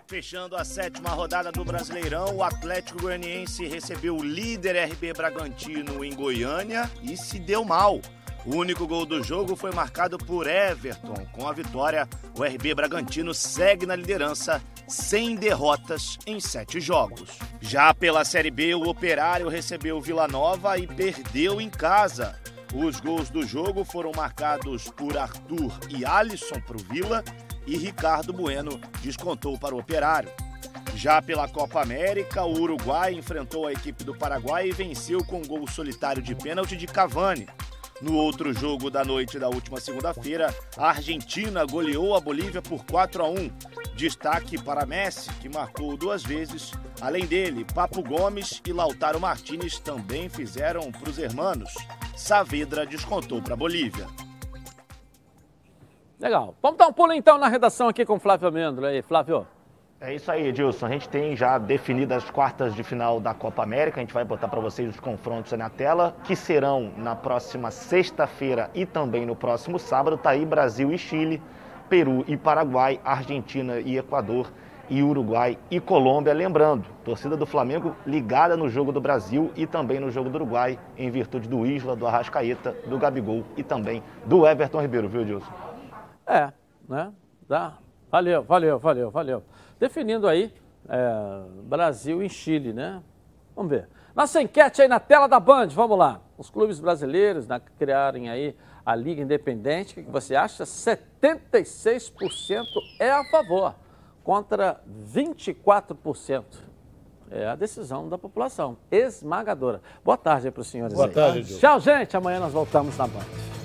Fechando a sétima rodada do Brasileirão, o Atlético Goianiense recebeu o líder RB Bragantino em Goiânia e se deu mal. O único gol do jogo foi marcado por Everton. Com a vitória, o RB Bragantino segue na liderança, sem derrotas em sete jogos. Já pela Série B, o Operário recebeu o Vila Nova e perdeu em casa. Os gols do jogo foram marcados por Arthur e Alisson para o Vila e Ricardo Bueno descontou para o Operário. Já pela Copa América, o Uruguai enfrentou a equipe do Paraguai e venceu com um gol solitário de pênalti de Cavani. No outro jogo da noite da última segunda-feira, a Argentina goleou a Bolívia por 4 a 1. Destaque para Messi, que marcou duas vezes. Além dele, Papo Gomes e Lautaro Martinez também fizeram para os hermanos. Saavedra descontou para a Bolívia. Legal. Vamos dar um pulo então na redação aqui com o Flávio Amêndola. Aí, Flávio. É isso aí, Edilson. A gente tem já definidas as quartas de final da Copa América. A gente vai botar para vocês os confrontos aí na tela, que serão na próxima sexta-feira e também no próximo sábado. Tá aí Brasil e Chile, Peru e Paraguai, Argentina e Equador e Uruguai e Colômbia. Lembrando, torcida do Flamengo ligada no jogo do Brasil e também no jogo do Uruguai, em virtude do Isla, do Arrascaeta, do Gabigol e também do Everton Ribeiro, viu, Edilson? É, né? Dá. Valeu, valeu, valeu, valeu. Definindo aí é, Brasil e Chile, né? Vamos ver. Nossa enquete aí na tela da Band, vamos lá. Os clubes brasileiros criarem aí a Liga Independente, o que você acha? 76% é a favor, contra 24%. É a decisão da população, esmagadora. Boa tarde aí para os senhores. Boa aí. tarde, Diogo. Tchau, gente. Amanhã nós voltamos na Band.